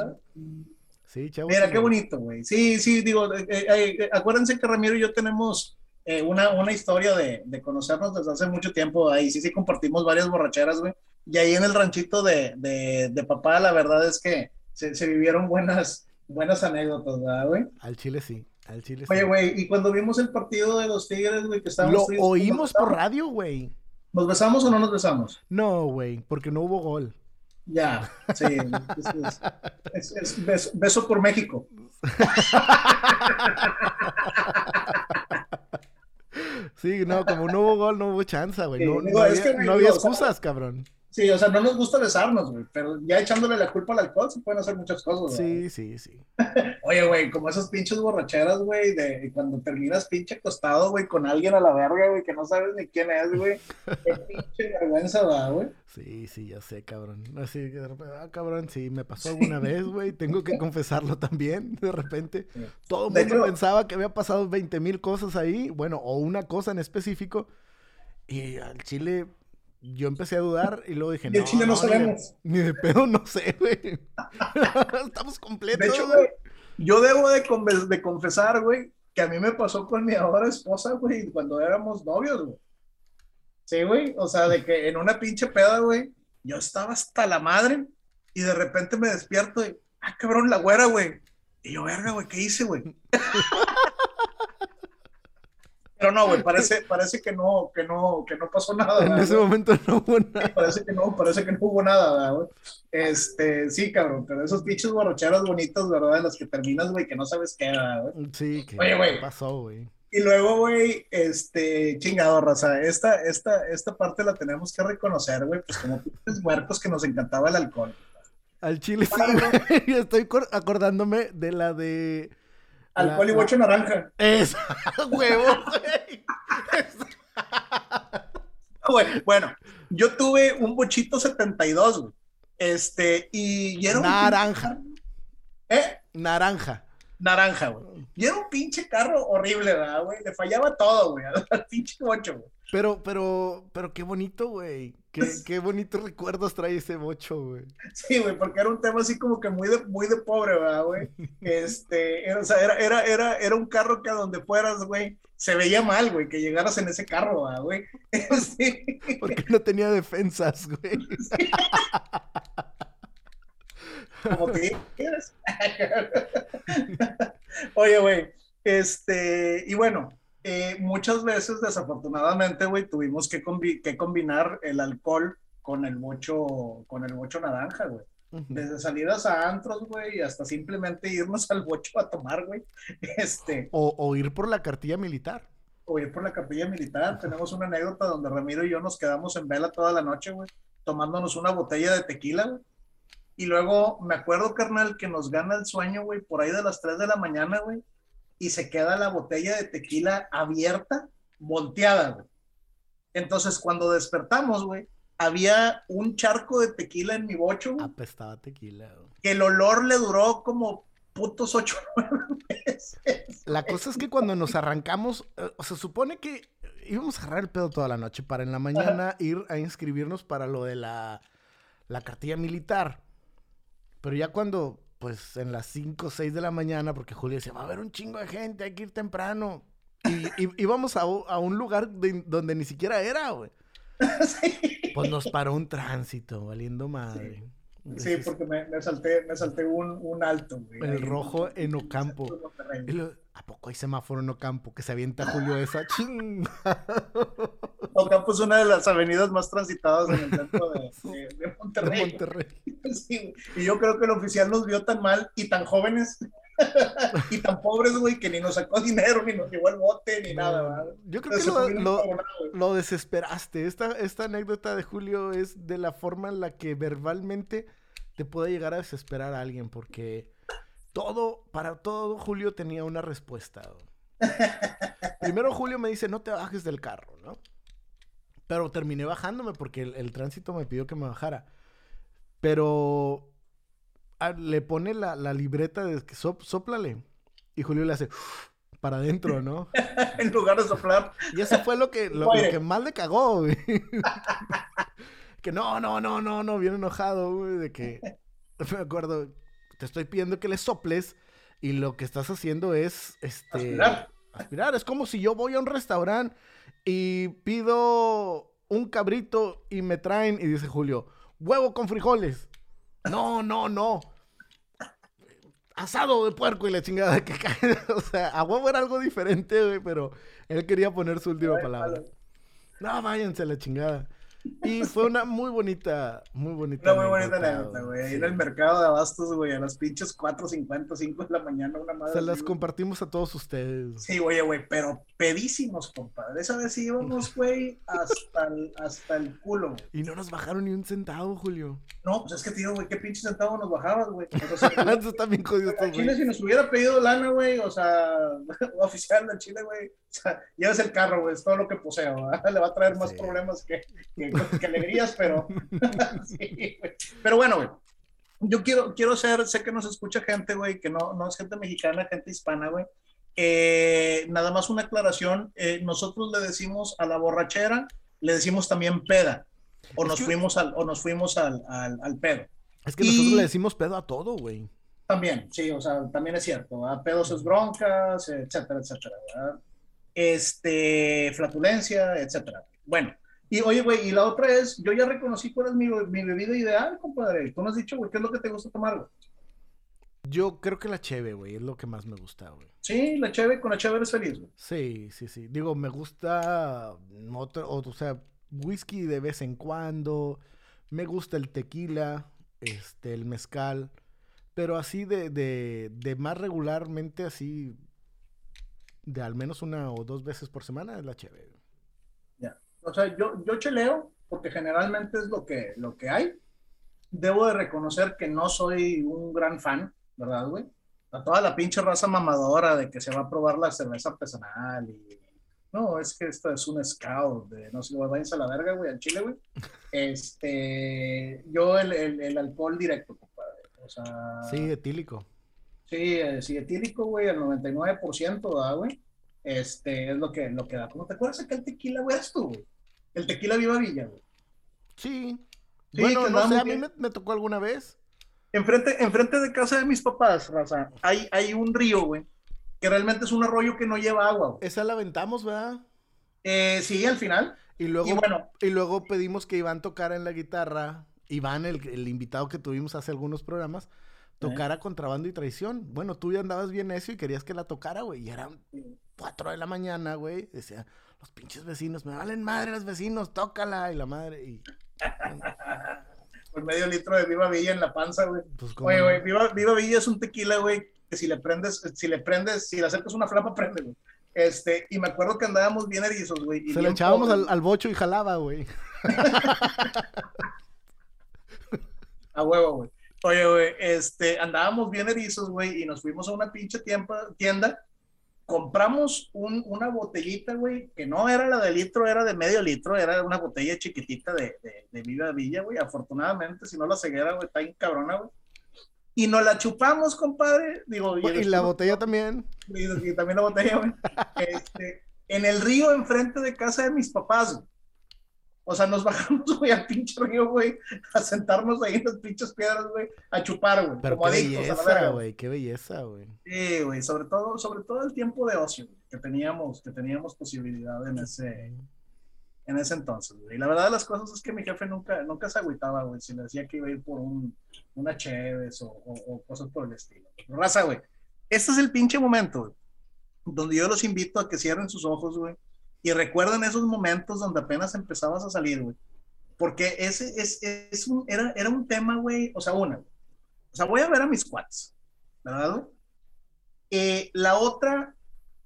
Speaker 2: Sí, Chago.
Speaker 1: Mira, qué bonito, güey. Sí, sí, digo, eh, eh, eh, acuérdense que Ramiro y yo tenemos eh, una, una historia de, de, conocernos desde hace mucho tiempo. Ahí sí, sí compartimos varias borracheras, güey. Y ahí en el ranchito de, de, de papá, la verdad es que se, se, vivieron buenas, buenas anécdotas, ¿verdad, güey?
Speaker 2: Al Chile sí, al Chile
Speaker 1: Oye,
Speaker 2: sí.
Speaker 1: güey, y cuando vimos el partido de los Tigres, güey, que estábamos...
Speaker 2: Lo tristes, oímos por radio, güey.
Speaker 1: ¿Nos besamos o no nos besamos?
Speaker 2: No, güey, porque no hubo gol.
Speaker 1: Ya, sí. es, es, es beso, beso, por México. [LAUGHS]
Speaker 2: Sí, no, como no hubo gol, no hubo chance, güey. No, sí, no, había, que, no había excusas, cabrón.
Speaker 1: Sí, o sea, no nos gusta besarnos, güey, pero ya echándole la culpa al alcohol se pueden hacer muchas cosas,
Speaker 2: güey. Sí, sí, sí. [LAUGHS]
Speaker 1: Oye, güey, como esas pinches borracheras, güey, de cuando terminas pinche acostado, güey, con alguien a la verga, güey, que no sabes ni quién es, güey. Qué [LAUGHS] pinche vergüenza da, güey.
Speaker 2: Sí, sí, ya sé, cabrón. Así que de repente, ah, cabrón, sí, me pasó alguna vez, güey. Tengo que confesarlo también, de repente. Sí. Todo el mundo hecho, pensaba que había pasado 20 mil cosas ahí, bueno, o una cosa en específico. Y al chile, yo empecé a dudar y luego dije,
Speaker 1: no, Chile no,
Speaker 2: no
Speaker 1: sabemos.
Speaker 2: Ni de, ni de, pedo, no sé, güey. [LAUGHS] Estamos completos.
Speaker 1: De hecho, güey, yo debo de, de confesar, güey, que a mí me pasó con mi ahora esposa, güey, cuando éramos novios, güey. Sí, güey, o sea, de que en una pinche peda, güey, yo estaba hasta la madre y de repente me despierto y, ah, cabrón, la güera, güey. Y yo, verga, güey, ¿qué hice, güey? [LAUGHS] Pero no, güey, parece, [LAUGHS] parece que no, que no, que no pasó nada.
Speaker 2: En ese momento no hubo nada.
Speaker 1: Parece que no, parece que no hubo nada, güey. Este, sí, cabrón, pero esos pinches borracheras bonitas, ¿verdad? En las que terminas, güey, que no sabes qué, güey.
Speaker 2: Sí, que
Speaker 1: Oye,
Speaker 2: pasó, güey.
Speaker 1: Y luego, güey, este, chingado, raza, esta, esta, esta parte la tenemos que reconocer, güey, pues como pinches huercos que nos encantaba el alcohol.
Speaker 2: Al chile sí. [LAUGHS] Estoy acordándome de la de
Speaker 1: Alcohol y bocho naranja.
Speaker 2: Es, [LAUGHS] huevo, [LAUGHS] güey.
Speaker 1: bueno, yo tuve un bochito 72, güey. Este, y, era un
Speaker 2: Naranja.
Speaker 1: ¿Eh?
Speaker 2: Naranja.
Speaker 1: Naranja, güey. Y era un pinche carro horrible, ¿verdad, güey? Le fallaba todo, güey, [LAUGHS] al pinche bocho, güey.
Speaker 2: Pero, pero, pero qué bonito, güey. Qué, [LAUGHS] qué bonitos recuerdos trae ese bocho, güey.
Speaker 1: Sí, güey, porque era un tema así como que muy de, muy de pobre, ¿verdad, güey? Este, era, o sea, era, era, era, era un carro que a donde fueras, güey, se veía mal, güey, que llegaras en ese carro, ¿verdad, güey? [LAUGHS] Sí.
Speaker 2: Porque no tenía defensas, güey. Sí.
Speaker 1: Como te quieres. [LAUGHS] Oye, güey, este, y bueno, eh, muchas veces, desafortunadamente, güey, tuvimos que, combi que, combinar el alcohol con el bocho, con el bocho naranja, güey. Uh -huh. Desde salidas a antros, güey, hasta simplemente irnos al bocho a tomar, güey. Este,
Speaker 2: o, o, ir por la cartilla militar.
Speaker 1: O ir por la cartilla militar. Uh -huh. Tenemos una anécdota donde Ramiro y yo nos quedamos en vela toda la noche, güey, tomándonos una botella de tequila, güey. Y luego me acuerdo, carnal, que nos gana el sueño, güey, por ahí de las 3 de la mañana, güey y se queda la botella de tequila abierta, volteada, güey. Entonces, cuando despertamos, güey, había un charco de tequila en mi bocho, güey.
Speaker 2: Apestaba tequila, güey.
Speaker 1: Que el olor le duró como putos ocho [LAUGHS] meses.
Speaker 2: La cosa es que cuando nos arrancamos, eh, se supone que íbamos a agarrar el pedo toda la noche para en la mañana ir a inscribirnos para lo de la, la cartilla militar. Pero ya cuando pues en las 5 o 6 de la mañana, porque Julio decía, va a haber un chingo de gente, hay que ir temprano. Y, y íbamos a, a, un lugar de, donde ni siquiera era, güey. [LAUGHS] Sí. Pues nos paró un tránsito, valiendo madre.
Speaker 1: Sí, sí porque me, me, salté, me salté un, un alto, güey.
Speaker 2: El rojo en Ocampo. ¿A poco hay semáforo en Ocampo que se avienta Julio esa? [LAUGHS]
Speaker 1: Ocampo es una de las avenidas más transitadas en el centro de, [LAUGHS] de, de Monterrey.
Speaker 2: De Monterrey. [LAUGHS]
Speaker 1: Sí, y yo creo que el oficial nos vio tan mal y tan jóvenes [LAUGHS] y tan pobres, güey, que ni nos sacó dinero, ni nos llevó el bote, ni no, nada. ¿verdad?
Speaker 2: Yo creo Entonces, que lo, lo, lo, desesperaste. Esta, esta anécdota de Julio es de la forma en la que verbalmente te puede llegar a desesperar a alguien, porque todo, para todo Julio tenía una respuesta. [LAUGHS] Primero Julio me dice, no te bajes del carro, ¿no? Pero terminé bajándome porque el, el tránsito me pidió que me bajara. Pero a, le pone la, la, libreta de que sop, soplale. Y Julio le hace para adentro, ¿no? [LAUGHS]
Speaker 1: en lugar de soplar.
Speaker 2: Y eso fue lo que, lo, lo que más le cagó, güey. [LAUGHS] que no, no, no, no, no, bien enojado, güey, de que [LAUGHS] me acuerdo, te estoy pidiendo que le soples y lo que estás haciendo es este
Speaker 1: aspirar.
Speaker 2: aspirar. Es como si yo voy a un restaurante y pido un cabrito y me traen y dice Julio, huevo con frijoles. No, no, no. Asado de puerco y la chingada que cae. [LAUGHS] O sea, a huevo era algo diferente, güey, pero él quería poner su última palabra. No, váyanse a la chingada. Y fue una muy bonita, muy bonita.
Speaker 1: Una muy bonita anécdota, güey. Sí. en el mercado de abastos, güey, a las pinches 4.50, 5 de la mañana, una madre.
Speaker 2: Se las compartimos a todos ustedes.
Speaker 1: Sí, oye, güey, pero pedísimos, compadre. Esa vez íbamos, [LAUGHS] güey, hasta el, hasta el culo. Güey.
Speaker 2: Y no nos bajaron ni un centavo, Julio.
Speaker 1: No, pues es que, tío, güey, ¿qué pinche centavo nos bajabas, güey? [LAUGHS]
Speaker 2: Eso está bien jodido
Speaker 1: estos, Chile, si nos hubiera pedido lana, güey, o sea, [LAUGHS] oficial de Chile, güey, o sea, llevas el carro, güey, es todo lo que poseo, ¿verdad? Le va a traer más sí. problemas que, que, que, alegrías, pero... [LAUGHS] sí, pero bueno, güey, yo quiero, quiero ser, sé que nos escucha gente, güey, que no, no es gente mexicana, gente hispana, güey. Eh, nada más una aclaración, eh, nosotros le decimos a la borrachera, le decimos también peda, o nos, que... fuimos al, o nos fuimos al, al, al pedo.
Speaker 2: Es que y... nosotros le decimos pedo a todo, güey.
Speaker 1: También, sí, o sea, también es cierto, a pedos es broncas, etcétera, etcétera, ¿verdad? Este, flatulencia, etcétera. Bueno, y oye, güey, y la otra es, yo ya reconocí cuál es mi, mi bebida ideal, compadre. Tú me has dicho, güey, ¿qué es lo que te gusta tomar, güey?
Speaker 2: Yo creo que la cheve, güey, es lo que más me gusta, güey.
Speaker 1: Sí, la cheve, con la cheve eres feliz, güey.
Speaker 2: Sí, sí, sí. Digo, me gusta, otro, o, o sea, whisky de vez en cuando. Me gusta el tequila, este, el mezcal. Pero así de, de, de más regularmente, así, de al menos una o dos veces por semana, es la cheve, güey.
Speaker 1: O sea, yo, yo cheleo, porque generalmente es lo que, lo que hay. Debo de reconocer que no soy un gran fan, ¿verdad, güey? a toda la pinche raza mamadora de que se va a probar la cerveza artesanal y no, es que esto es un scout de no sé, vayan a la verga, güey, al chile, güey. Este, yo el, el, el, alcohol directo, compadre. O sea.
Speaker 2: Sí, etílico.
Speaker 1: Sí, eh, sí, etílico, güey, el 99%, ¿da, güey? Este, es lo que, lo que da. ¿Cómo te acuerdas que el tequila, güey, tú, güey? El tequila Viva Villa, güey.
Speaker 2: Sí. sí. bueno, no sé, a mí me, me, tocó alguna vez.
Speaker 1: Enfrente, enfrente de casa de mis papás, raza, hay, hay un río, güey, que realmente es un arroyo que no lleva agua. Güey.
Speaker 2: Esa la aventamos, ¿verdad?
Speaker 1: Eh, sí, al final.
Speaker 2: Y luego, y, bueno, y luego pedimos que Iván tocara en la guitarra. Iván, el, el invitado que tuvimos hace algunos programas, tocara ¿Eh? contrabando y traición. Bueno, tú ya andabas bien necio y querías que la tocara, güey. Y eran cuatro de la mañana, güey. Decía, los pinches vecinos, me valen madre los vecinos, tócala. Y la madre, y...
Speaker 1: Pues medio litro de Viva Villa en la panza, güey. Pues, Oye, güey, Viva, Viva Villa es un tequila, güey, que si le prendes, si le prendes, si le acercas una flama, [LAUGHS] prende, güey. Este, y me acuerdo que andábamos bien erizos, güey.
Speaker 2: Se le echábamos al, al, bocho y jalaba, güey. [LAUGHS]
Speaker 1: a huevo, güey. Oye, güey, este, andábamos bien erizos, güey, y nos fuimos a una pinche tienda. Compramos un, una botellita, güey, que no era la de litro, era de medio litro, era una botella chiquitita de, de, de Viva Villa, güey. Afortunadamente, si no la ceguera, güey, está bien cabrona, güey y nos la chupamos, compadre. Digo,
Speaker 2: y, y la botella también.
Speaker 1: Y, y, también la botella, güey. [LAUGHS] Este, en el río enfrente de casa de mis papás. Güey. O sea, nos bajamos, [LAUGHS] güey, al pinche río, güey, a sentarnos ahí en las pinches piedras, güey, a chupar, güey.
Speaker 2: Pero como qué belleza, güey, qué belleza, güey.
Speaker 1: Sí, güey, sobre todo, sobre todo el tiempo de ocio, que teníamos, que teníamos posibilidad en ese, en ese entonces, güey. Y la verdad de las cosas es que mi jefe nunca, nunca se agüitaba, güey, si le decía que iba a ir por un, una Cheves o, o, o, cosas por el estilo. Raza, güey. Este es el pinche momento, güey, donde yo los invito a que cierren sus ojos, güey, y recuerden esos momentos donde apenas empezabas a salir, güey. Porque ese es, es un, era, era un tema, güey, o sea, una, o sea, voy a ver a mis cuates, ¿verdad, güey? Eh, la otra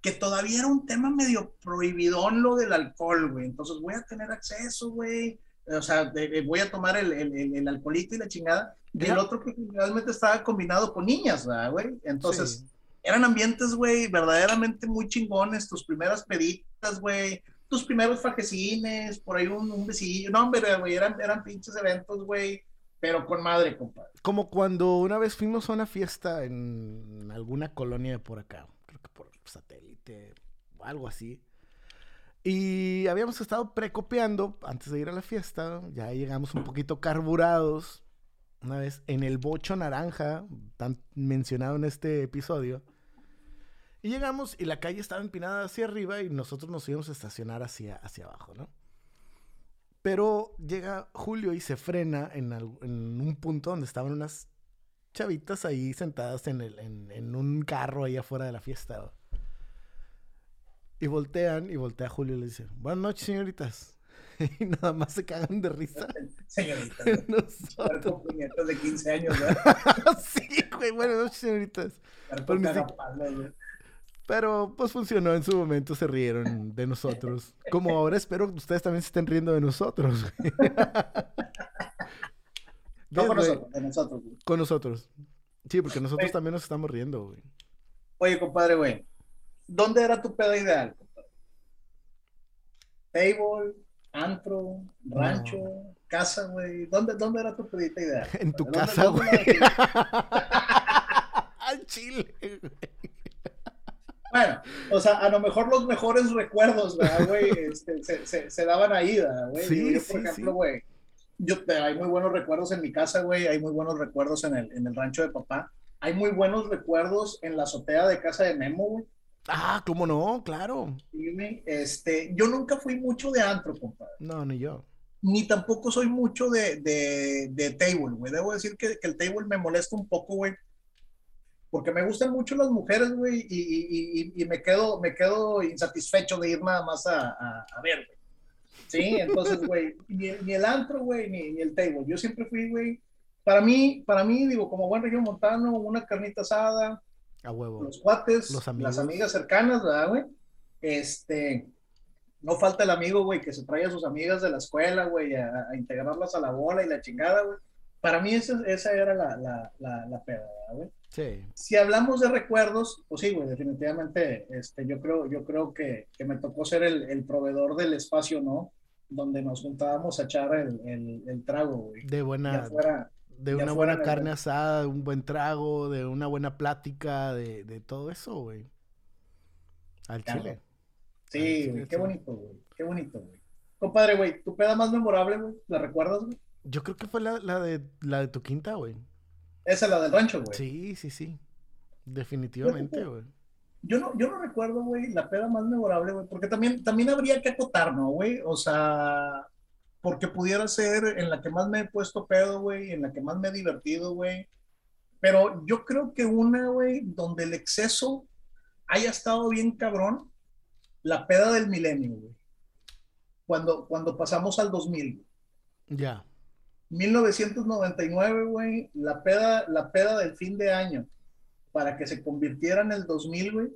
Speaker 1: que todavía era un tema medio prohibidón lo del alcohol, güey. Entonces voy a tener acceso, güey. O sea, de, de, voy a tomar el, el, el, alcoholito y la chingada. Y el otro que realmente estaba combinado con niñas, güey? Entonces, sí. Eran ambientes, güey, verdaderamente muy chingones. Tus primeras peditas, güey. Tus primeros fajecines, por ahí un, besillo. No, hombre, güey, eran, eran pinches eventos, güey. Pero con madre, compadre.
Speaker 2: Como cuando una vez fuimos a una fiesta en alguna colonia de por acá. Creo que por satélite o algo así. Y habíamos estado precopiando antes de ir a la fiesta. Ya llegamos un poquito carburados. Una vez en el bocho naranja, tan mencionado en este episodio. Y llegamos y la calle estaba empinada hacia arriba y nosotros nos íbamos a estacionar hacia, hacia abajo, ¿no? Pero llega Julio y se frena en, en un punto donde estaban unas chavitas ahí sentadas en, el, en un carro ahí afuera de la fiesta. Y voltean y voltea Julio y le dice, buenas noches, señoritas. [LAUGHS] Y nada más se cagan de risa. [LAUGHS]
Speaker 1: Señoritas. [LAUGHS] Nosotros. de 15 años,
Speaker 2: sí, güey, buenas noches, señoritas. Pero, si... Pero, pues funcionó en su momento, se rieron de nosotros. Como ahora espero que ustedes también se estén riendo de nosotros.
Speaker 1: no con nosotros, de nosotros. Güey.
Speaker 2: Con nosotros. Sí, porque nosotros Oye. también nos estamos riendo, güey.
Speaker 1: Oye, compadre, güey. ¿dónde era tu peda ideal? Table, antro, rancho, no. casa, güey. ¿Dónde, ¿Dónde era tu pedita ideal? [LAUGHS]
Speaker 2: En tu casa, güey. [LAUGHS] Al chile, güey.
Speaker 1: Bueno, o sea, a lo mejor los mejores recuerdos, ¿verdad, güey? [LAUGHS] Este, se, se, se, daban ahí, ¿verdad, güey?
Speaker 2: Sí,
Speaker 1: yo,
Speaker 2: por
Speaker 1: sí, ejemplo, güey, yo, hay muy buenos recuerdos en mi casa, güey, hay muy buenos recuerdos en el, en el rancho de papá, hay muy buenos recuerdos en la azotea de casa de Memo, güey.
Speaker 2: Ah, ¿cómo no? Claro.
Speaker 1: Este, yo nunca fui mucho de antro, compadre.
Speaker 2: No, ni yo.
Speaker 1: Ni tampoco soy mucho de, de, de table, güey. Debo decir que, que, el table me molesta un poco, güey. Porque me gustan mucho las mujeres, güey, y, y, y, me, quedo, me quedo insatisfecho de ir nada más a, a, a ver, güey. Sí, entonces, [LAUGHS] güey, ni, ni, el antro, güey, ni, ni el table. Yo siempre fui, güey, para mí, para mí, digo, como buen región montano, una carnita asada,
Speaker 2: a huevo.
Speaker 1: Los cuates, Los las amigas cercanas, ¿verdad, güey? Este, no falta el amigo, güey, que se trae a sus amigas de la escuela, güey, a, a, integrarlas a la bola y la chingada, güey. para mí esa, esa era la, la, la, la peda, güey.
Speaker 2: Sí.
Speaker 1: Si hablamos de recuerdos, pues sí, güey, definitivamente, este, yo creo, yo creo que, que me tocó ser el, el, proveedor del espacio, ¿no? Donde nos juntábamos a echar el, el, el trago, güey.
Speaker 2: De buena, fuera, de una buena carne asada, de un buen trago, de una buena plática, de, de todo eso, güey. Al chile.
Speaker 1: Sí, güey, qué bonito, güey, qué bonito, güey. Compadre, güey, ¿tu peda más memorable, güey? ¿La recuerdas, güey?
Speaker 2: Yo creo que fue la, la, de, la de tu quinta, güey.
Speaker 1: Esa es la del rancho, güey.
Speaker 2: Sí, sí, sí. Definitivamente, güey.
Speaker 1: Yo no, yo no recuerdo, güey, la peda más memorable, güey, porque también, también habría que acotar, ¿no, güey? O sea, porque pudiera ser en la que más me he puesto pedo, güey, en la que más me he divertido, güey. Pero yo creo que una, güey, donde el exceso haya estado bien cabrón, la peda del milenio, güey. Cuando, cuando pasamos al 2000.
Speaker 2: Ya.
Speaker 1: 1999, güey, la peda, la peda del fin de año, para que se convirtiera en el 2000, güey,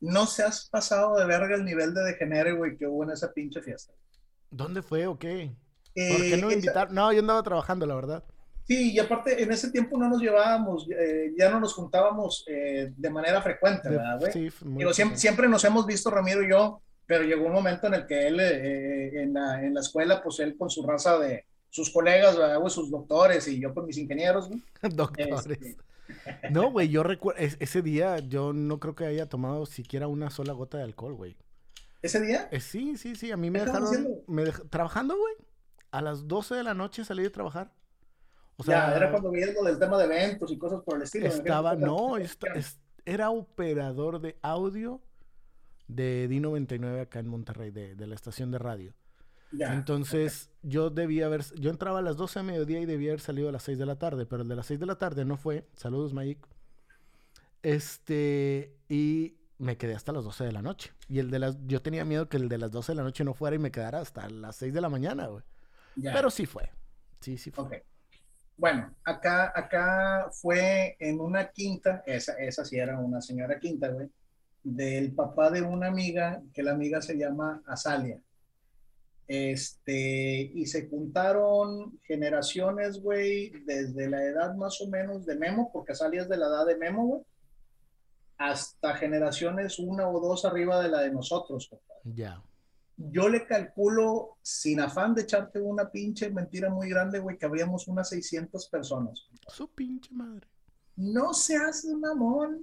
Speaker 1: no se has pasado de verga el nivel de degenere, güey, que hubo en esa pinche fiesta.
Speaker 2: ¿Dónde fue o qué? ¿Por qué no me invitaron? No, yo andaba trabajando, la verdad.
Speaker 1: Sí, y aparte, en ese tiempo no nos llevábamos, eh, ya no nos juntábamos eh, de manera frecuente, ¿verdad, güey? Sí, siempre, siempre, nos hemos visto, Ramiro y yo, pero llegó un momento en el que él, eh, en, la, en la escuela, pues él con su raza de, sus colegas, güey, sus doctores y yo con mis ingenieros, güey. [LAUGHS]
Speaker 2: doctores. Este, no, [LAUGHS] güey, yo recuerdo, ese día yo no creo que haya tomado siquiera una sola gota de alcohol, güey.
Speaker 1: ¿Ese día?
Speaker 2: Eh, sí, sí, sí, a mí me dejaron, me trabajando, güey. A las 12 de la noche salí de trabajar.
Speaker 1: O sea, ya, era cuando viendo del tema de eventos y cosas por el estilo.
Speaker 2: Estaba, no, era operador de audio de D99 acá en Monterrey, de, de la estación de radio. Entonces, yo debía haber, yo entraba a las 12 de mediodía y debía haber salido a las 6 de la tarde, pero el de las 6 de la tarde no fue. Saludos, Mike. Este, y me quedé hasta las 12 de la noche. Y el de las, yo tenía miedo que el de las 12 de la noche no fuera y me quedara hasta las 6 de la mañana, güey. Pero sí fue. Sí, sí fue.
Speaker 1: Bueno, acá, acá fue en una quinta, esa, esa sí era una señora quinta, güey, del papá de una amiga, que la amiga se llama Azalia. Este, y se juntaron generaciones, güey, desde la edad más o menos de Memo, porque salías de la edad de Memo, güey, hasta generaciones una o dos arriba de la de nosotros, compadre.
Speaker 2: Ya.
Speaker 1: Yo le calculo, sin afán de echarte una pinche mentira muy grande, güey, que habríamos unas 600 personas.
Speaker 2: Su pinche madre.
Speaker 1: No se hace un amor.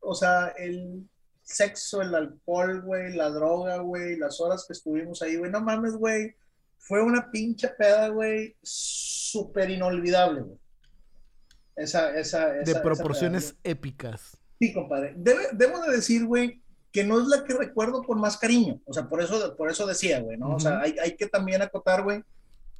Speaker 1: O sea, el sexo, el alcohol, güey, la droga, güey, las horas que estuvimos ahí, güey, no mames, güey, fue una pinche peda, güey, súper inolvidable, güey. Esa, esa,
Speaker 2: esa, De proporciones épicas.
Speaker 1: Sí, compadre. debo de decir, güey, que no es la que recuerdo con más cariño. O sea, por eso, por eso decía, güey, ¿no? O sea, hay, hay, que también acotar, güey.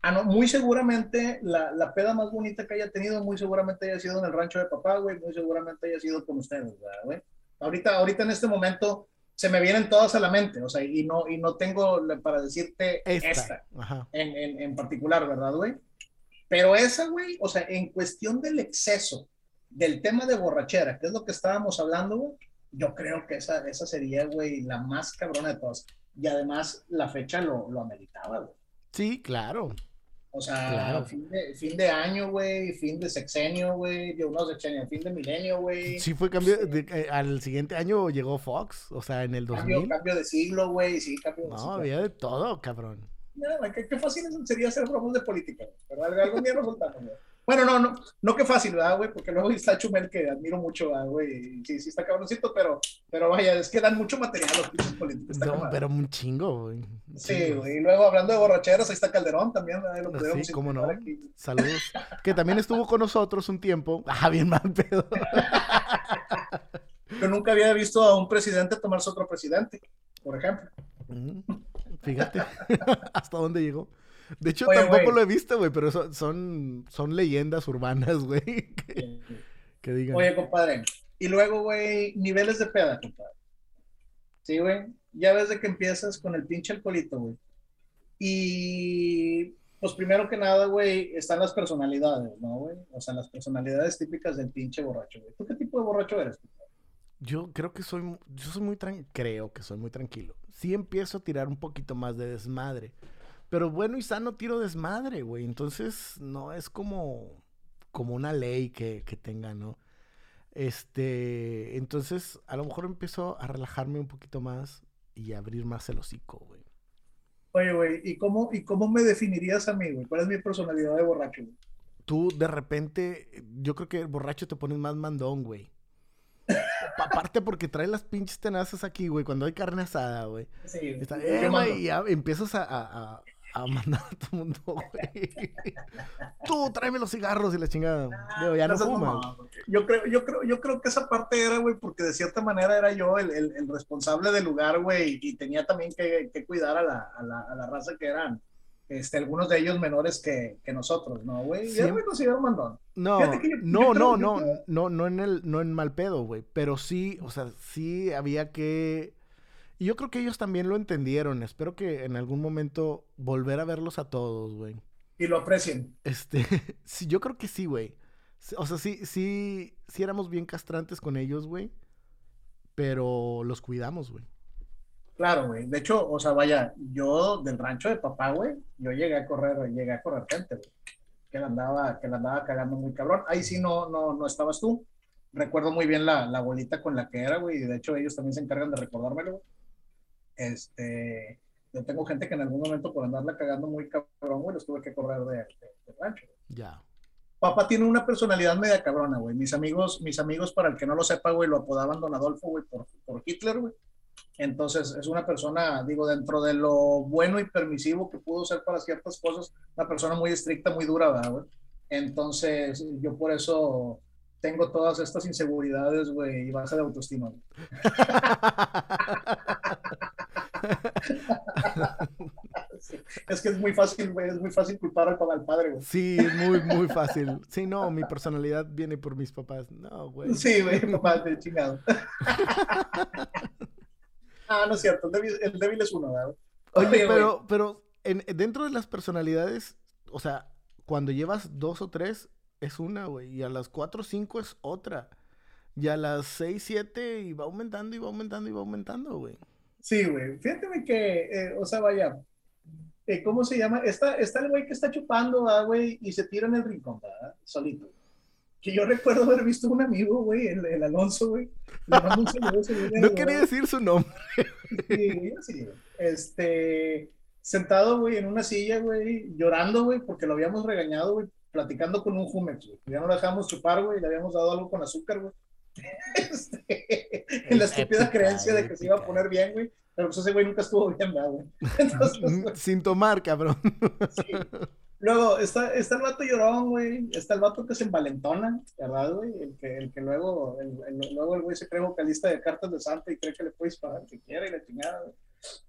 Speaker 1: Ah, no, muy seguramente la, la, peda más bonita que haya tenido, muy seguramente haya sido en el rancho de papá, güey, muy seguramente haya sido con ustedes, güey. Ahorita, ahorita en este momento se me vienen todas a la mente, o sea, y no, y no tengo para decirte esta, En, en, en, particular, ¿verdad, güey? Pero esa, güey, o sea, en cuestión del exceso, del tema de borrachera, que es lo que estábamos hablando, güey, yo creo que esa, esa sería, güey, la más cabrona de todas. Y además la fecha lo, lo ameritaba, güey.
Speaker 2: Sí, claro.
Speaker 1: O sea, fin, de, año, güey, fin de sexenio, güey, de unos sexenio, fin de milenio, güey.
Speaker 2: Sí, fue cambio, eh, al siguiente año llegó Fox, o sea, en el 2000.
Speaker 1: Cambio, cambio de siglo, güey, sí, cambio de
Speaker 2: no,
Speaker 1: siglo.
Speaker 2: No, había de todo, cabrón.
Speaker 1: No, qué, qué fácil sería hacer bromas de política, pero algún día nos soltamos, güey. Bueno, no, no, no qué fácil, ¿verdad, güey? Porque luego está Chumel, que admiro mucho, güey? Sí, sí está cabroncito, pero, pero vaya, es que dan mucho material los pinches políticos.
Speaker 2: No, pero un chingo, güey.
Speaker 1: Sí, güey. Y luego hablando de borracheras, ahí está Calderón también,
Speaker 2: Lo sí, cómo no. Saludos. que también estuvo con nosotros un tiempo. [LAUGHS] Ah, bien mal pedo.
Speaker 1: Yo nunca había visto a un presidente tomarse otro presidente, por ejemplo.
Speaker 2: Fíjate [LAUGHS] hasta dónde llegó. De hecho, tampoco lo he visto, güey, pero son, son, leyendas urbanas, [LAUGHS] güey. Que, digan.
Speaker 1: Oye, compadre. Y luego, güey, niveles de peda, compadre. Sí, güey. Ya ves de que empiezas con el pinche alcoholito, güey. Y pues primero que nada, güey, están las personalidades, ¿no, güey? O sea, las personalidades típicas del pinche borracho, güey. ¿Tú qué tipo de borracho eres, compadre?
Speaker 2: Yo creo que soy, yo soy muy, creo que soy muy tranquilo. Sí empiezo a tirar un poquito más de desmadre Pero bueno y sano tiro desmadre, güey. Entonces, no es como, como una ley que, que tenga, ¿no? Este, entonces, a lo mejor empiezo a relajarme un poquito más y a abrir más el hocico, güey.
Speaker 1: Oye, güey, ¿y cómo, ¿y cómo me definirías a mí, güey? ¿Cuál es mi personalidad de borracho, güey?
Speaker 2: Tú, de repente, yo creo que el borracho te pones más mandón, güey. [LAUGHS] Aparte porque trae las pinches tenazas aquí, güey, cuando hay carne asada, güey.
Speaker 1: Sí,
Speaker 2: Está, eh, güey, y ya empiezas a, a, a- a mandar a todo el mundo, güey. Tú, tráeme los cigarros y la chingada. Digo, ya no
Speaker 1: güey. Yo creo, yo creo, yo creo que esa parte era, güey, porque de cierta manera era yo el, el, el responsable del lugar, güey, y tenía también que, que cuidar a la, a, la, a la raza que eran, este, algunos de ellos menores que, que nosotros, ¿no, güey? Ya me considero mandón.
Speaker 2: No,
Speaker 1: yo-
Speaker 2: no,
Speaker 1: yo creo-
Speaker 2: no, no, no, no en el, no en mal pedo, güey. Pero sí, o sea, sí había que. Y yo creo que ellos también lo entendieron. Espero que en algún momento volver a verlos a todos, güey.
Speaker 1: Y lo aprecien.
Speaker 2: Este, [LAUGHS] sí, yo creo que sí, güey. O sea, sí, sí, sí éramos bien castrantes con ellos, güey. Pero los cuidamos, güey.
Speaker 1: Claro, güey. De hecho, o sea, vaya, yo del rancho de papá, güey, yo llegué a correr, llegué a correr gente, güey. Que la andaba, que la andaba cagando muy cabrón. Ahí sí no, no, no estabas tú. Recuerdo muy bien la, la bolita con la que era, güey, y de hecho ellos también se encargan de recordármelo, güey. Este, yo tengo gente que en algún momento por andarla cagando muy cabrón, güey, los tuve que correr de, de- del rancho.
Speaker 2: Ya.
Speaker 1: Papá tiene una personalidad media cabrona, güey. Mis amigos, mis amigos, para el que no lo sepa, güey, lo apodaban Don Adolfo, güey, por, por Hitler, güey. Entonces, es una persona, digo, dentro de lo bueno y permisivo que pudo ser para ciertas cosas, una persona muy estricta, muy dura, ¿verdad, güey? Entonces, yo por eso tengo todas estas inseguridades, güey, y baja de autoestima. güey. [LAUGHS] Sí, [LAUGHS] Es que es muy fácil, güey, es muy fácil culpar al, al padre, güey.
Speaker 2: Sí, es muy, muy fácil. Sí, no, mi personalidad viene por mis papás. No, güey.
Speaker 1: Sí, güey, papá, de chingado. [LAUGHS] ah, no es cierto, el débil, el débil es uno, ¿verdad?
Speaker 2: Oye, pero, pero en, dentro de las personalidades, o sea, cuando llevas dos o tres, es una, güey. Y a las cuatro o cinco es otra. Y a las seis, siete, y va aumentando, y va aumentando, y va aumentando, güey.
Speaker 1: Sí, güey. Fíjate que, eh, o sea, vaya, eh, ¿cómo se llama? Está, está el güey que está chupando, ¿verdad, güey, y se tira en el rincón, ¿verdad? Solito. Que yo recuerdo haber visto un amigo, güey, el, el Alonso, güey. [LAUGHS]
Speaker 2: No quería decir su nombre.
Speaker 1: Sí, sí, güey. Este, sentado, güey, en una silla, güey, llorando, güey, porque lo habíamos regañado, güey, platicando con un Jumex, güey. Ya no lo dejamos chupar, güey, le habíamos dado algo con azúcar, güey. Este, [LAUGHS] en la estúpida
Speaker 2: Épica,
Speaker 1: creencia de que se iba a poner bien, güey. Pero pues ese güey nunca estuvo bien, ¿verdad, güey? [LAUGHS] Entonces, güey,
Speaker 2: Sin tomar, cabrón.
Speaker 1: sí. Luego está, está el vato llorón, güey. Está el vato que se envalentona, ¿verdad, güey? El que, el que luego, el, el- luego el güey se cree vocalista de cartas de Santa y cree que le puede disparar que quiera y la chingada, güey.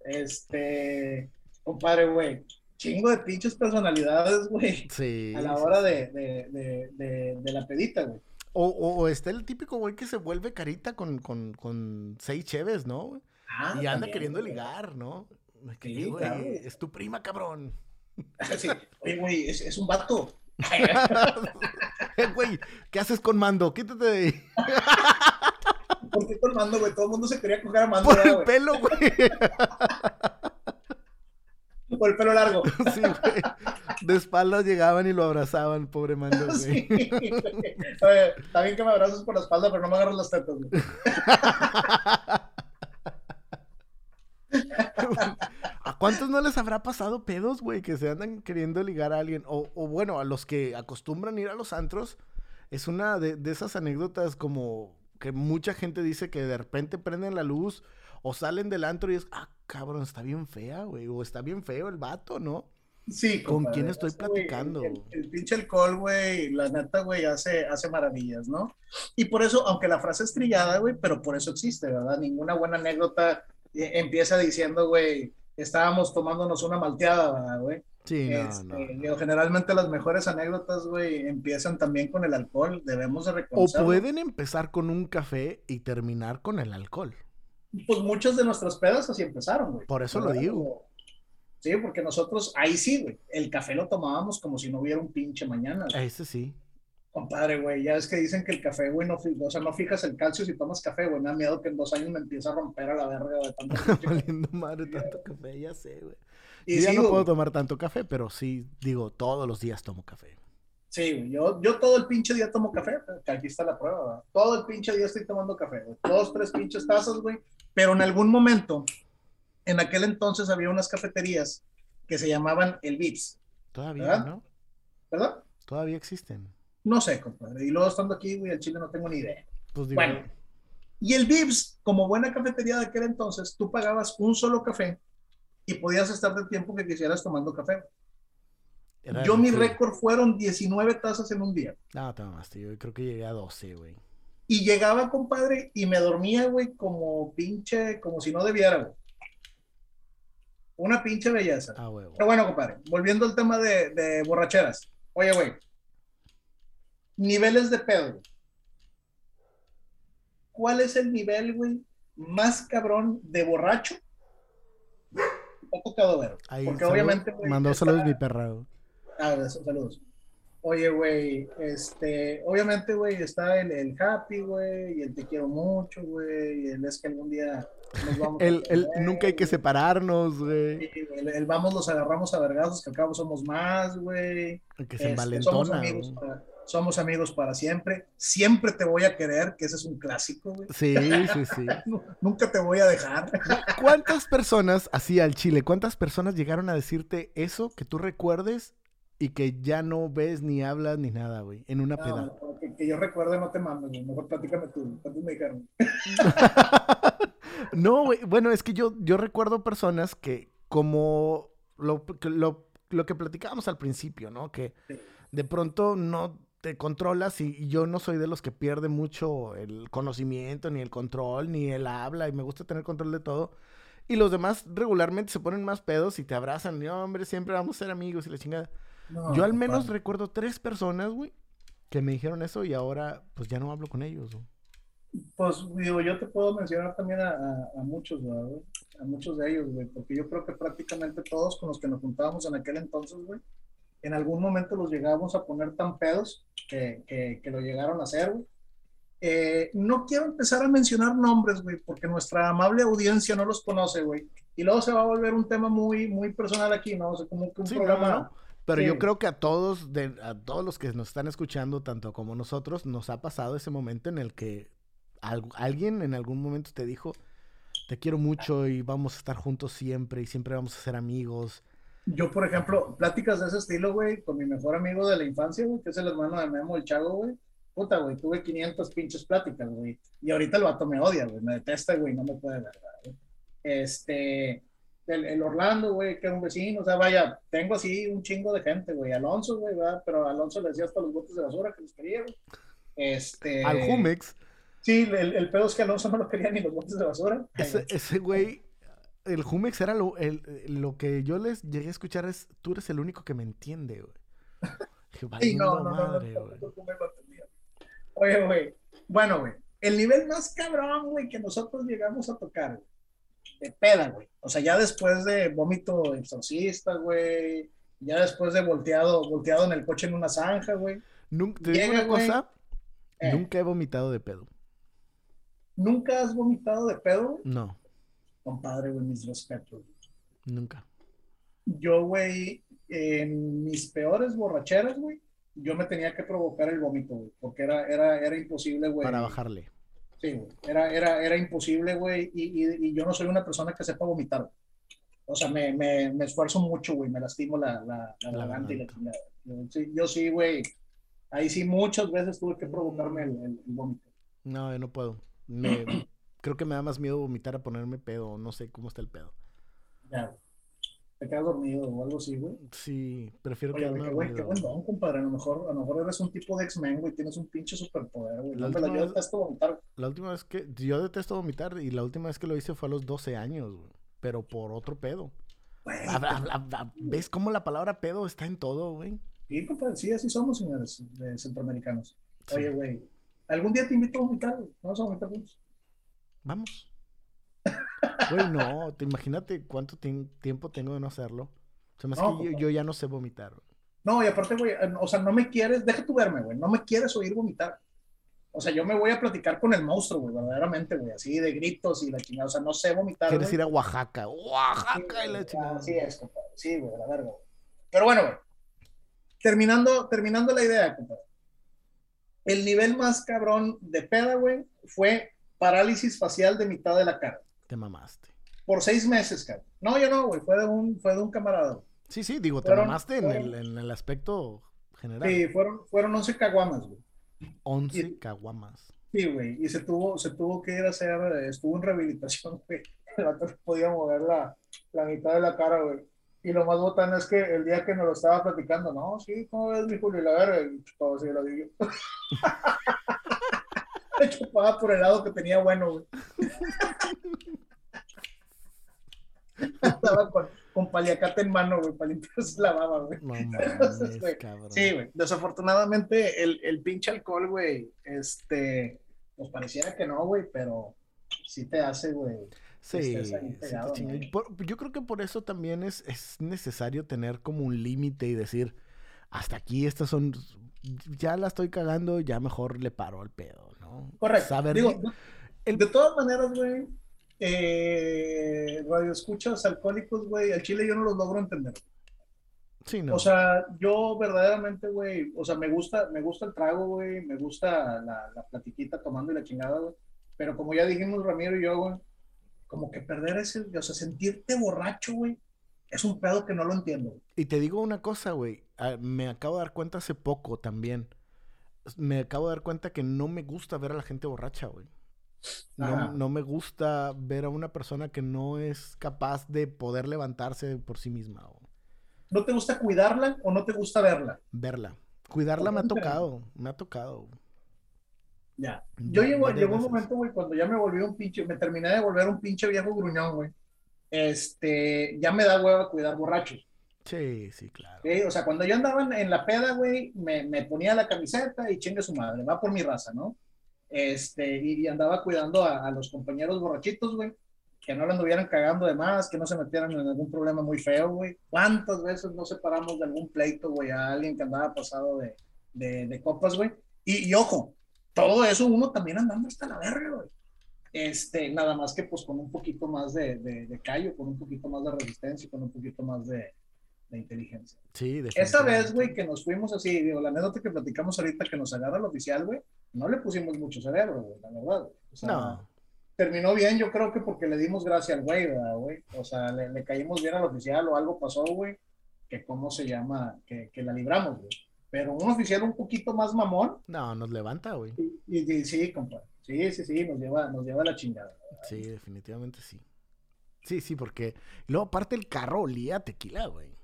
Speaker 1: Este, compadre, güey. Chingo de pinches personalidades, güey.
Speaker 2: Sí.
Speaker 1: A la hora de, de, de la pedita, güey.
Speaker 2: O, está el típico güey que se vuelve carita con, con, con seis cheves, ¿no?
Speaker 1: Ah,
Speaker 2: y anda
Speaker 1: también,
Speaker 2: queriendo
Speaker 1: güey.
Speaker 2: ligar, ¿no? Que,
Speaker 1: Sí,
Speaker 2: güey,
Speaker 1: claro.
Speaker 2: es tu prima, cabrón. [LAUGHS]
Speaker 1: Sí. Oye, güey, es, es un vato. [LAUGHS]
Speaker 2: Güey, ¿qué haces con Mando? Quítate de ahí. [LAUGHS]
Speaker 1: ¿Por qué con Mando, güey? Todo el mundo se quería coger a Mando,
Speaker 2: Por
Speaker 1: ¿verdad,
Speaker 2: el
Speaker 1: güey?
Speaker 2: pelo, güey.
Speaker 1: Por el pelo largo. [LAUGHS]
Speaker 2: Sí, güey. De espaldas llegaban y lo abrazaban, pobre Mando, güey. [LAUGHS]
Speaker 1: Sí, güey. [LAUGHS] Oye, está bien que me abrazas por la espalda, pero no me agarras las tetas, güey.
Speaker 2: ¿A cuántos no les habrá pasado pedos, güey, que se andan queriendo ligar a alguien? O, o bueno, a los que acostumbran ir a los antros, es una de, de esas anécdotas como que mucha gente dice que de repente prenden la luz o salen del antro y es, ah, cabrón, está bien fea, güey, o está bien feo el vato, ¿no?
Speaker 1: Sí,
Speaker 2: ¿Con
Speaker 1: compadre.
Speaker 2: quién estoy platicando?
Speaker 1: El, el pinche alcohol, güey, la neta, güey, hace, hace maravillas, ¿no? Y por eso, aunque la frase es trillada, güey, pero por eso existe, ¿verdad? Ninguna buena anécdota eh, empieza diciendo, güey, estábamos tomándonos una malteada, ¿verdad, güey?
Speaker 2: Sí, no,
Speaker 1: Este,
Speaker 2: no.
Speaker 1: generalmente las mejores anécdotas, güey, empiezan también con el alcohol, debemos de
Speaker 2: O
Speaker 1: reconocerlo.
Speaker 2: pueden empezar con un café y terminar con el alcohol.
Speaker 1: Pues muchas de nuestras pedas así empezaron, güey.
Speaker 2: Por eso lo
Speaker 1: ¿verdad?
Speaker 2: digo.
Speaker 1: Sí, porque nosotros, ahí sí, güey, el café lo tomábamos como si no hubiera un pinche mañana. güey.
Speaker 2: Ese sí.
Speaker 1: Compadre, güey, ya es que dicen que el café, güey, no, o sea, no fijas el calcio si tomas café, güey. Me da miedo que en dos años me empiece a romper a la verga de tanto [LAUGHS]
Speaker 2: Valiendo madre tanto café, ya sé, güey. Y ya no puedo tomar tanto café, pero sí, digo, todos los días tomo café.
Speaker 1: Sí, güey, yo, yo todo el pinche día tomo café, que aquí está la prueba, ¿verdad? Todo el pinche día estoy tomando café, güey. Dos, tres pinches tazas, güey. Pero en algún momento, en aquel entonces había unas cafeterías que se llamaban el Vips.
Speaker 2: Todavía, ¿no?
Speaker 1: ¿Verdad?
Speaker 2: Todavía existen.
Speaker 1: No sé, compadre. Y luego estando aquí, güey, el chile no tengo ni idea. Pues bueno, y el Vips, como buena cafetería de aquel entonces, tú pagabas un solo café y podías estar del tiempo que quisieras tomando café. Yo mi récord fueron 19 tazas en un día.
Speaker 2: No, te mamaste, yo creo que llegué a 12, güey.
Speaker 1: Y llegaba, compadre, y me dormía, güey, como pinche, como si no debiera, güey. Una pinche belleza. Ah, güey, Pero bueno, compadre, volviendo al tema de, de borracheras. Oye, güey, niveles de pedo. ¿Cuál es el nivel, güey, más cabrón de borracho? Ha tocado ver. Porque obviamente.
Speaker 2: mandó saludos mi perra.
Speaker 1: Ah, saludos. Oye, güey, este, obviamente, güey, está el, el happy, güey, y el te quiero mucho, güey, y el es que algún día
Speaker 2: nos vamos el, el nunca hay que separarnos, güey.
Speaker 1: el, vamos, los agarramos a vergazos, que al cabo somos más, güey.
Speaker 2: Que se este, envalentona,
Speaker 1: somos amigos para siempre, siempre te voy a querer, que ese es un clásico, güey.
Speaker 2: Sí, [LAUGHS] sí, sí.
Speaker 1: Nunca te voy a dejar.
Speaker 2: ¿Cuántas personas, así al Chile, cuántas personas llegaron a decirte eso que tú recuerdes y que ya no ves ni hablas ni nada, güey, en una peda?
Speaker 1: Que, yo recuerde no te mando, güey. Mejor platícame tú. ¿Cuántos me dijeron? [LAUGHS]
Speaker 2: no, güey. Bueno, es que yo, yo recuerdo personas que como lo, lo, lo que platicábamos al principio, ¿no? Que de pronto no te controlas y, yo no soy de los que pierde mucho el conocimiento, ni el control, ni el habla, y me gusta tener control de todo. Y los demás regularmente se ponen más pedos y te abrazan, y hombre, siempre vamos a ser amigos y la chingada. Yo al menos recuerdo tres personas, güey, que me dijeron eso y ahora pues ya no hablo con ellos.
Speaker 1: Pues digo, yo te puedo mencionar también a, a, muchos, güey, a muchos de ellos, güey, porque yo creo que prácticamente todos con los que nos juntábamos en aquel entonces, güey, en algún momento los llegábamos a poner tan pedos que, que, lo llegaron a hacer, güey. Eh, no quiero empezar a mencionar nombres, güey, porque nuestra amable audiencia no los conoce, güey. Y luego se va a volver un tema muy, muy personal aquí, ¿no? O sea, como que un programa...
Speaker 2: Pero yo creo que a todos, de, a todos los que nos están escuchando, tanto como nosotros, nos ha pasado ese momento en el que alguien en algún momento te dijo, te quiero mucho y vamos a estar juntos siempre y siempre vamos a ser amigos
Speaker 1: yo, por ejemplo, pláticas de ese estilo, güey, con mi mejor amigo de la infancia, güey, que es el hermano de Memo, el Chago, güey. Puta, güey, tuve 500 pinches pláticas, güey. Y ahorita el vato me odia, güey, me detesta, güey, no me puede ver, güey. Este, el, Orlando, güey, que era un vecino, o sea, vaya, tengo así un chingo de gente, güey. Alonso, güey, ¿verdad? Pero Alonso le decía hasta los botes de basura que los quería, güey. Este.
Speaker 2: Al Jumex.
Speaker 1: Sí, el, el pedo es que Alonso no lo quería ni los botes de basura.
Speaker 2: Ese, ese güey el Jumex era lo, lo que yo les llegué a escuchar es, tú eres el único que me entiende, güey. [LAUGHS]
Speaker 1: no, no, madre, no, Oye, güey, bueno, güey, el nivel más cabrón, güey, que nosotros llegamos a tocar, de peda, güey. O sea, ya después de vómito exorcista, güey, ya después de volteado, volteado en el coche en una zanja, güey.
Speaker 2: ¿Te digo una cosa? Eh. Nunca he vomitado de pedo.
Speaker 1: ¿Nunca has vomitado de pedo?
Speaker 2: No
Speaker 1: compadre, güey, mis respetos.
Speaker 2: Nunca.
Speaker 1: Yo, güey, en mis peores borracheras, güey, yo me tenía que provocar el vómito, güey, porque era, era, era imposible, güey.
Speaker 2: Para bajarle.
Speaker 1: Sí, güey, era, era, era imposible, güey, y, y, yo no soy una persona que sepa vomitar. O sea, me, me, me esfuerzo mucho, güey, me lastimo la, la, la, garganta y la chingada. Yo sí, güey, ahí sí muchas veces tuve que provocarme el, el, el vómito.
Speaker 2: No, yo no puedo. Me, [CLEARS THROAT] creo que me da más miedo vomitar a ponerme pedo. No sé cómo está el pedo.
Speaker 1: Ya. ¿Te quedas dormido o algo así, güey?
Speaker 2: Sí, prefiero
Speaker 1: Oye, quedarme güey, qué buen don, compadre. A lo mejor, a lo mejor eres un tipo de X-Men, güey. Tienes un pinche superpoder, güey. La, yo detesto vomitar.
Speaker 2: La última vez que... Yo detesto vomitar y la última vez que lo hice fue a los 12 años, güey. Pero por otro pedo. ¿Ves cómo la palabra pedo está en todo, güey?
Speaker 1: Sí, compadre. Sí, así somos, señores centroamericanos. Oye, güey. Algún día te invito a vomitar, güey. Vamos a vomitar juntos.
Speaker 2: Vamos. Güey, no, te imagínate cuánto tiempo tengo de no hacerlo. O sea, más que yo, ya no sé vomitar.
Speaker 1: No, y aparte, güey, o sea, no me quieres, deja tu verme, güey, no me quieres oír vomitar. O sea, yo me voy a platicar con el monstruo, güey, verdaderamente, güey, así de gritos y la chingada. O sea, no sé vomitar.
Speaker 2: Quieres ir a Oaxaca, Oaxaca y la chingada.
Speaker 1: Sí, es, compadre. Sí, güey, la verga. Pero bueno, güey. Terminando, terminando la idea, compadre. El nivel más cabrón de peda, güey, fue parálisis facial de mitad de la cara.
Speaker 2: Te mamaste.
Speaker 1: Por seis meses, cabrón. No, yo no, güey, fue de un, fue de un camarada.
Speaker 2: Sí, sí, digo, te mamaste en, el, en el aspecto general.
Speaker 1: Sí, fueron, fueron 11 caguamas, güey.
Speaker 2: 11 caguamas.
Speaker 1: Sí, güey, y se tuvo, se tuvo que ir a hacer, estuvo en rehabilitación, [LAUGHS] güey. El vato podía mover la, la mitad de la cara, güey. Y lo más botán es que el día que nos lo estaba platicando, no, sí, ¿cómo ves mi Julio? La verga, y todo así lo digo. [LAUGHS] Chupaba por el lado que tenía bueno, güey. [LAUGHS] Estaba con, con paliacate en mano, güey, para limpiarse la baba, güey. [LAUGHS] Sí, güey. Desafortunadamente, el, el pinche alcohol, güey, este, pues pareciera que no, güey, pero sí te hace, güey.
Speaker 2: Sí, yo creo que por eso también es, es necesario tener como un límite y decir, hasta aquí estas son, ya la estoy cagando, ya mejor le paro al pedo, ¿no?
Speaker 1: Correcto. Digo, de todas maneras, güey, eh, radio escuchas alcohólicos, güey, al chile yo no los logro entender.
Speaker 2: Sí, no.
Speaker 1: O sea, yo verdaderamente, güey, o sea, me gusta, me gusta el trago, güey, me gusta la, la platiquita tomando y la chingada, güey. Pero como ya dijimos Ramiro y yo, güey, como que perder ese, o sea, sentirte borracho, güey, es un pedo que no lo entiendo.
Speaker 2: Y te digo una cosa, güey, me acabo de dar cuenta hace poco también. Me acabo de dar cuenta que no me gusta ver a la gente borracha, güey. No, me gusta ver a una persona que no es capaz de poder levantarse por sí misma.
Speaker 1: ¿No te gusta cuidarla o no te gusta verla?
Speaker 2: Verla. Cuidarla me ha tocado, me ha tocado.
Speaker 1: Ya. Yo llego, llegó un momento, güey, cuando ya me volví un pinche, me terminé de volver un pinche viejo gruñón, güey. Este, ya me da hueva cuidar borrachos.
Speaker 2: Sí, sí, claro.
Speaker 1: O sea, cuando yo andaba en, la peda, güey, me, me, ponía la camiseta y chingue su madre, va por mi raza, ¿no? este, y, andaba cuidando a, los compañeros borrachitos, güey, que no le anduvieran cagando de más, que no se metieran en algún problema muy feo, güey. ¿Cuántas veces no separamos de algún pleito, güey, a alguien que andaba pasado de, de, de copas, güey? Y, ojo, todo eso uno también andando hasta la verga, güey. Este, nada más que pues con un poquito más de, de, de callo, con un poquito más de resistencia, con un poquito más de, de inteligencia.
Speaker 2: Sí,
Speaker 1: Esa vez, güey, que nos fuimos así, digo, la anécdota que platicamos ahorita que nos agarra el oficial, güey, no le pusimos mucho cerebro, güey, la verdad. O sea, no. Terminó bien, yo creo que porque le dimos gracia al güey, güey? O sea, le, caímos bien al oficial o algo pasó, güey, que cómo se llama, que, que la libramos, güey. Pero un oficial un poquito más mamón.
Speaker 2: No, nos levanta, güey.
Speaker 1: Y, sí, compadre. Sí, sí, sí, nos lleva, nos lleva la chingada.
Speaker 2: Sí, definitivamente sí. Sí, sí, porque luego aparte el carro olía tequila, güey.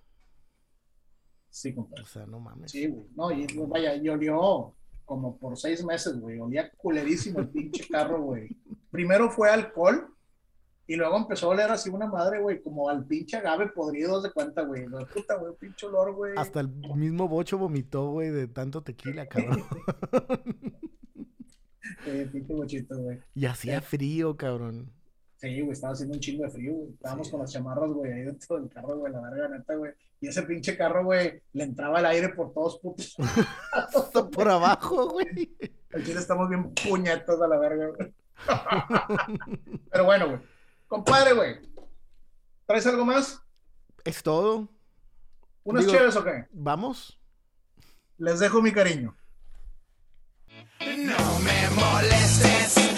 Speaker 1: Sí, compadre.
Speaker 2: O sea, no mames.
Speaker 1: Sí, güey. No, y vaya, y olió como por seis meses, güey. Olía culerísimo el pinche [LAUGHS] carro, güey. Primero fue alcohol y luego empezó a oler así una madre, güey, como al pinche agave podrido, de cuenta, güey. Puta, güey, pinche olor, güey.
Speaker 2: Hasta el mismo bocho vomitó, güey, de tanto tequila, [LAUGHS] cabrón.
Speaker 1: eh, pinche bochito, güey.
Speaker 2: Y hacía frío, cabrón.
Speaker 1: Sí, güey, estaba haciendo un chingo de frío, güey. Estábamos con las chamarras, güey, ahí dentro del carro, güey, la verga neta, güey. Y ese pinche carro, güey, le entraba el aire por todos putos. [LAUGHS]
Speaker 2: por abajo, güey.
Speaker 1: Aquí estamos bien puñetos a la verga, güey. [LAUGHS] Pero bueno, güey. Compadre, güey. ¿Traes algo más?
Speaker 2: Es todo.
Speaker 1: ¿Unas chéves o qué?
Speaker 2: Vamos.
Speaker 1: Les dejo mi cariño. No me molestes.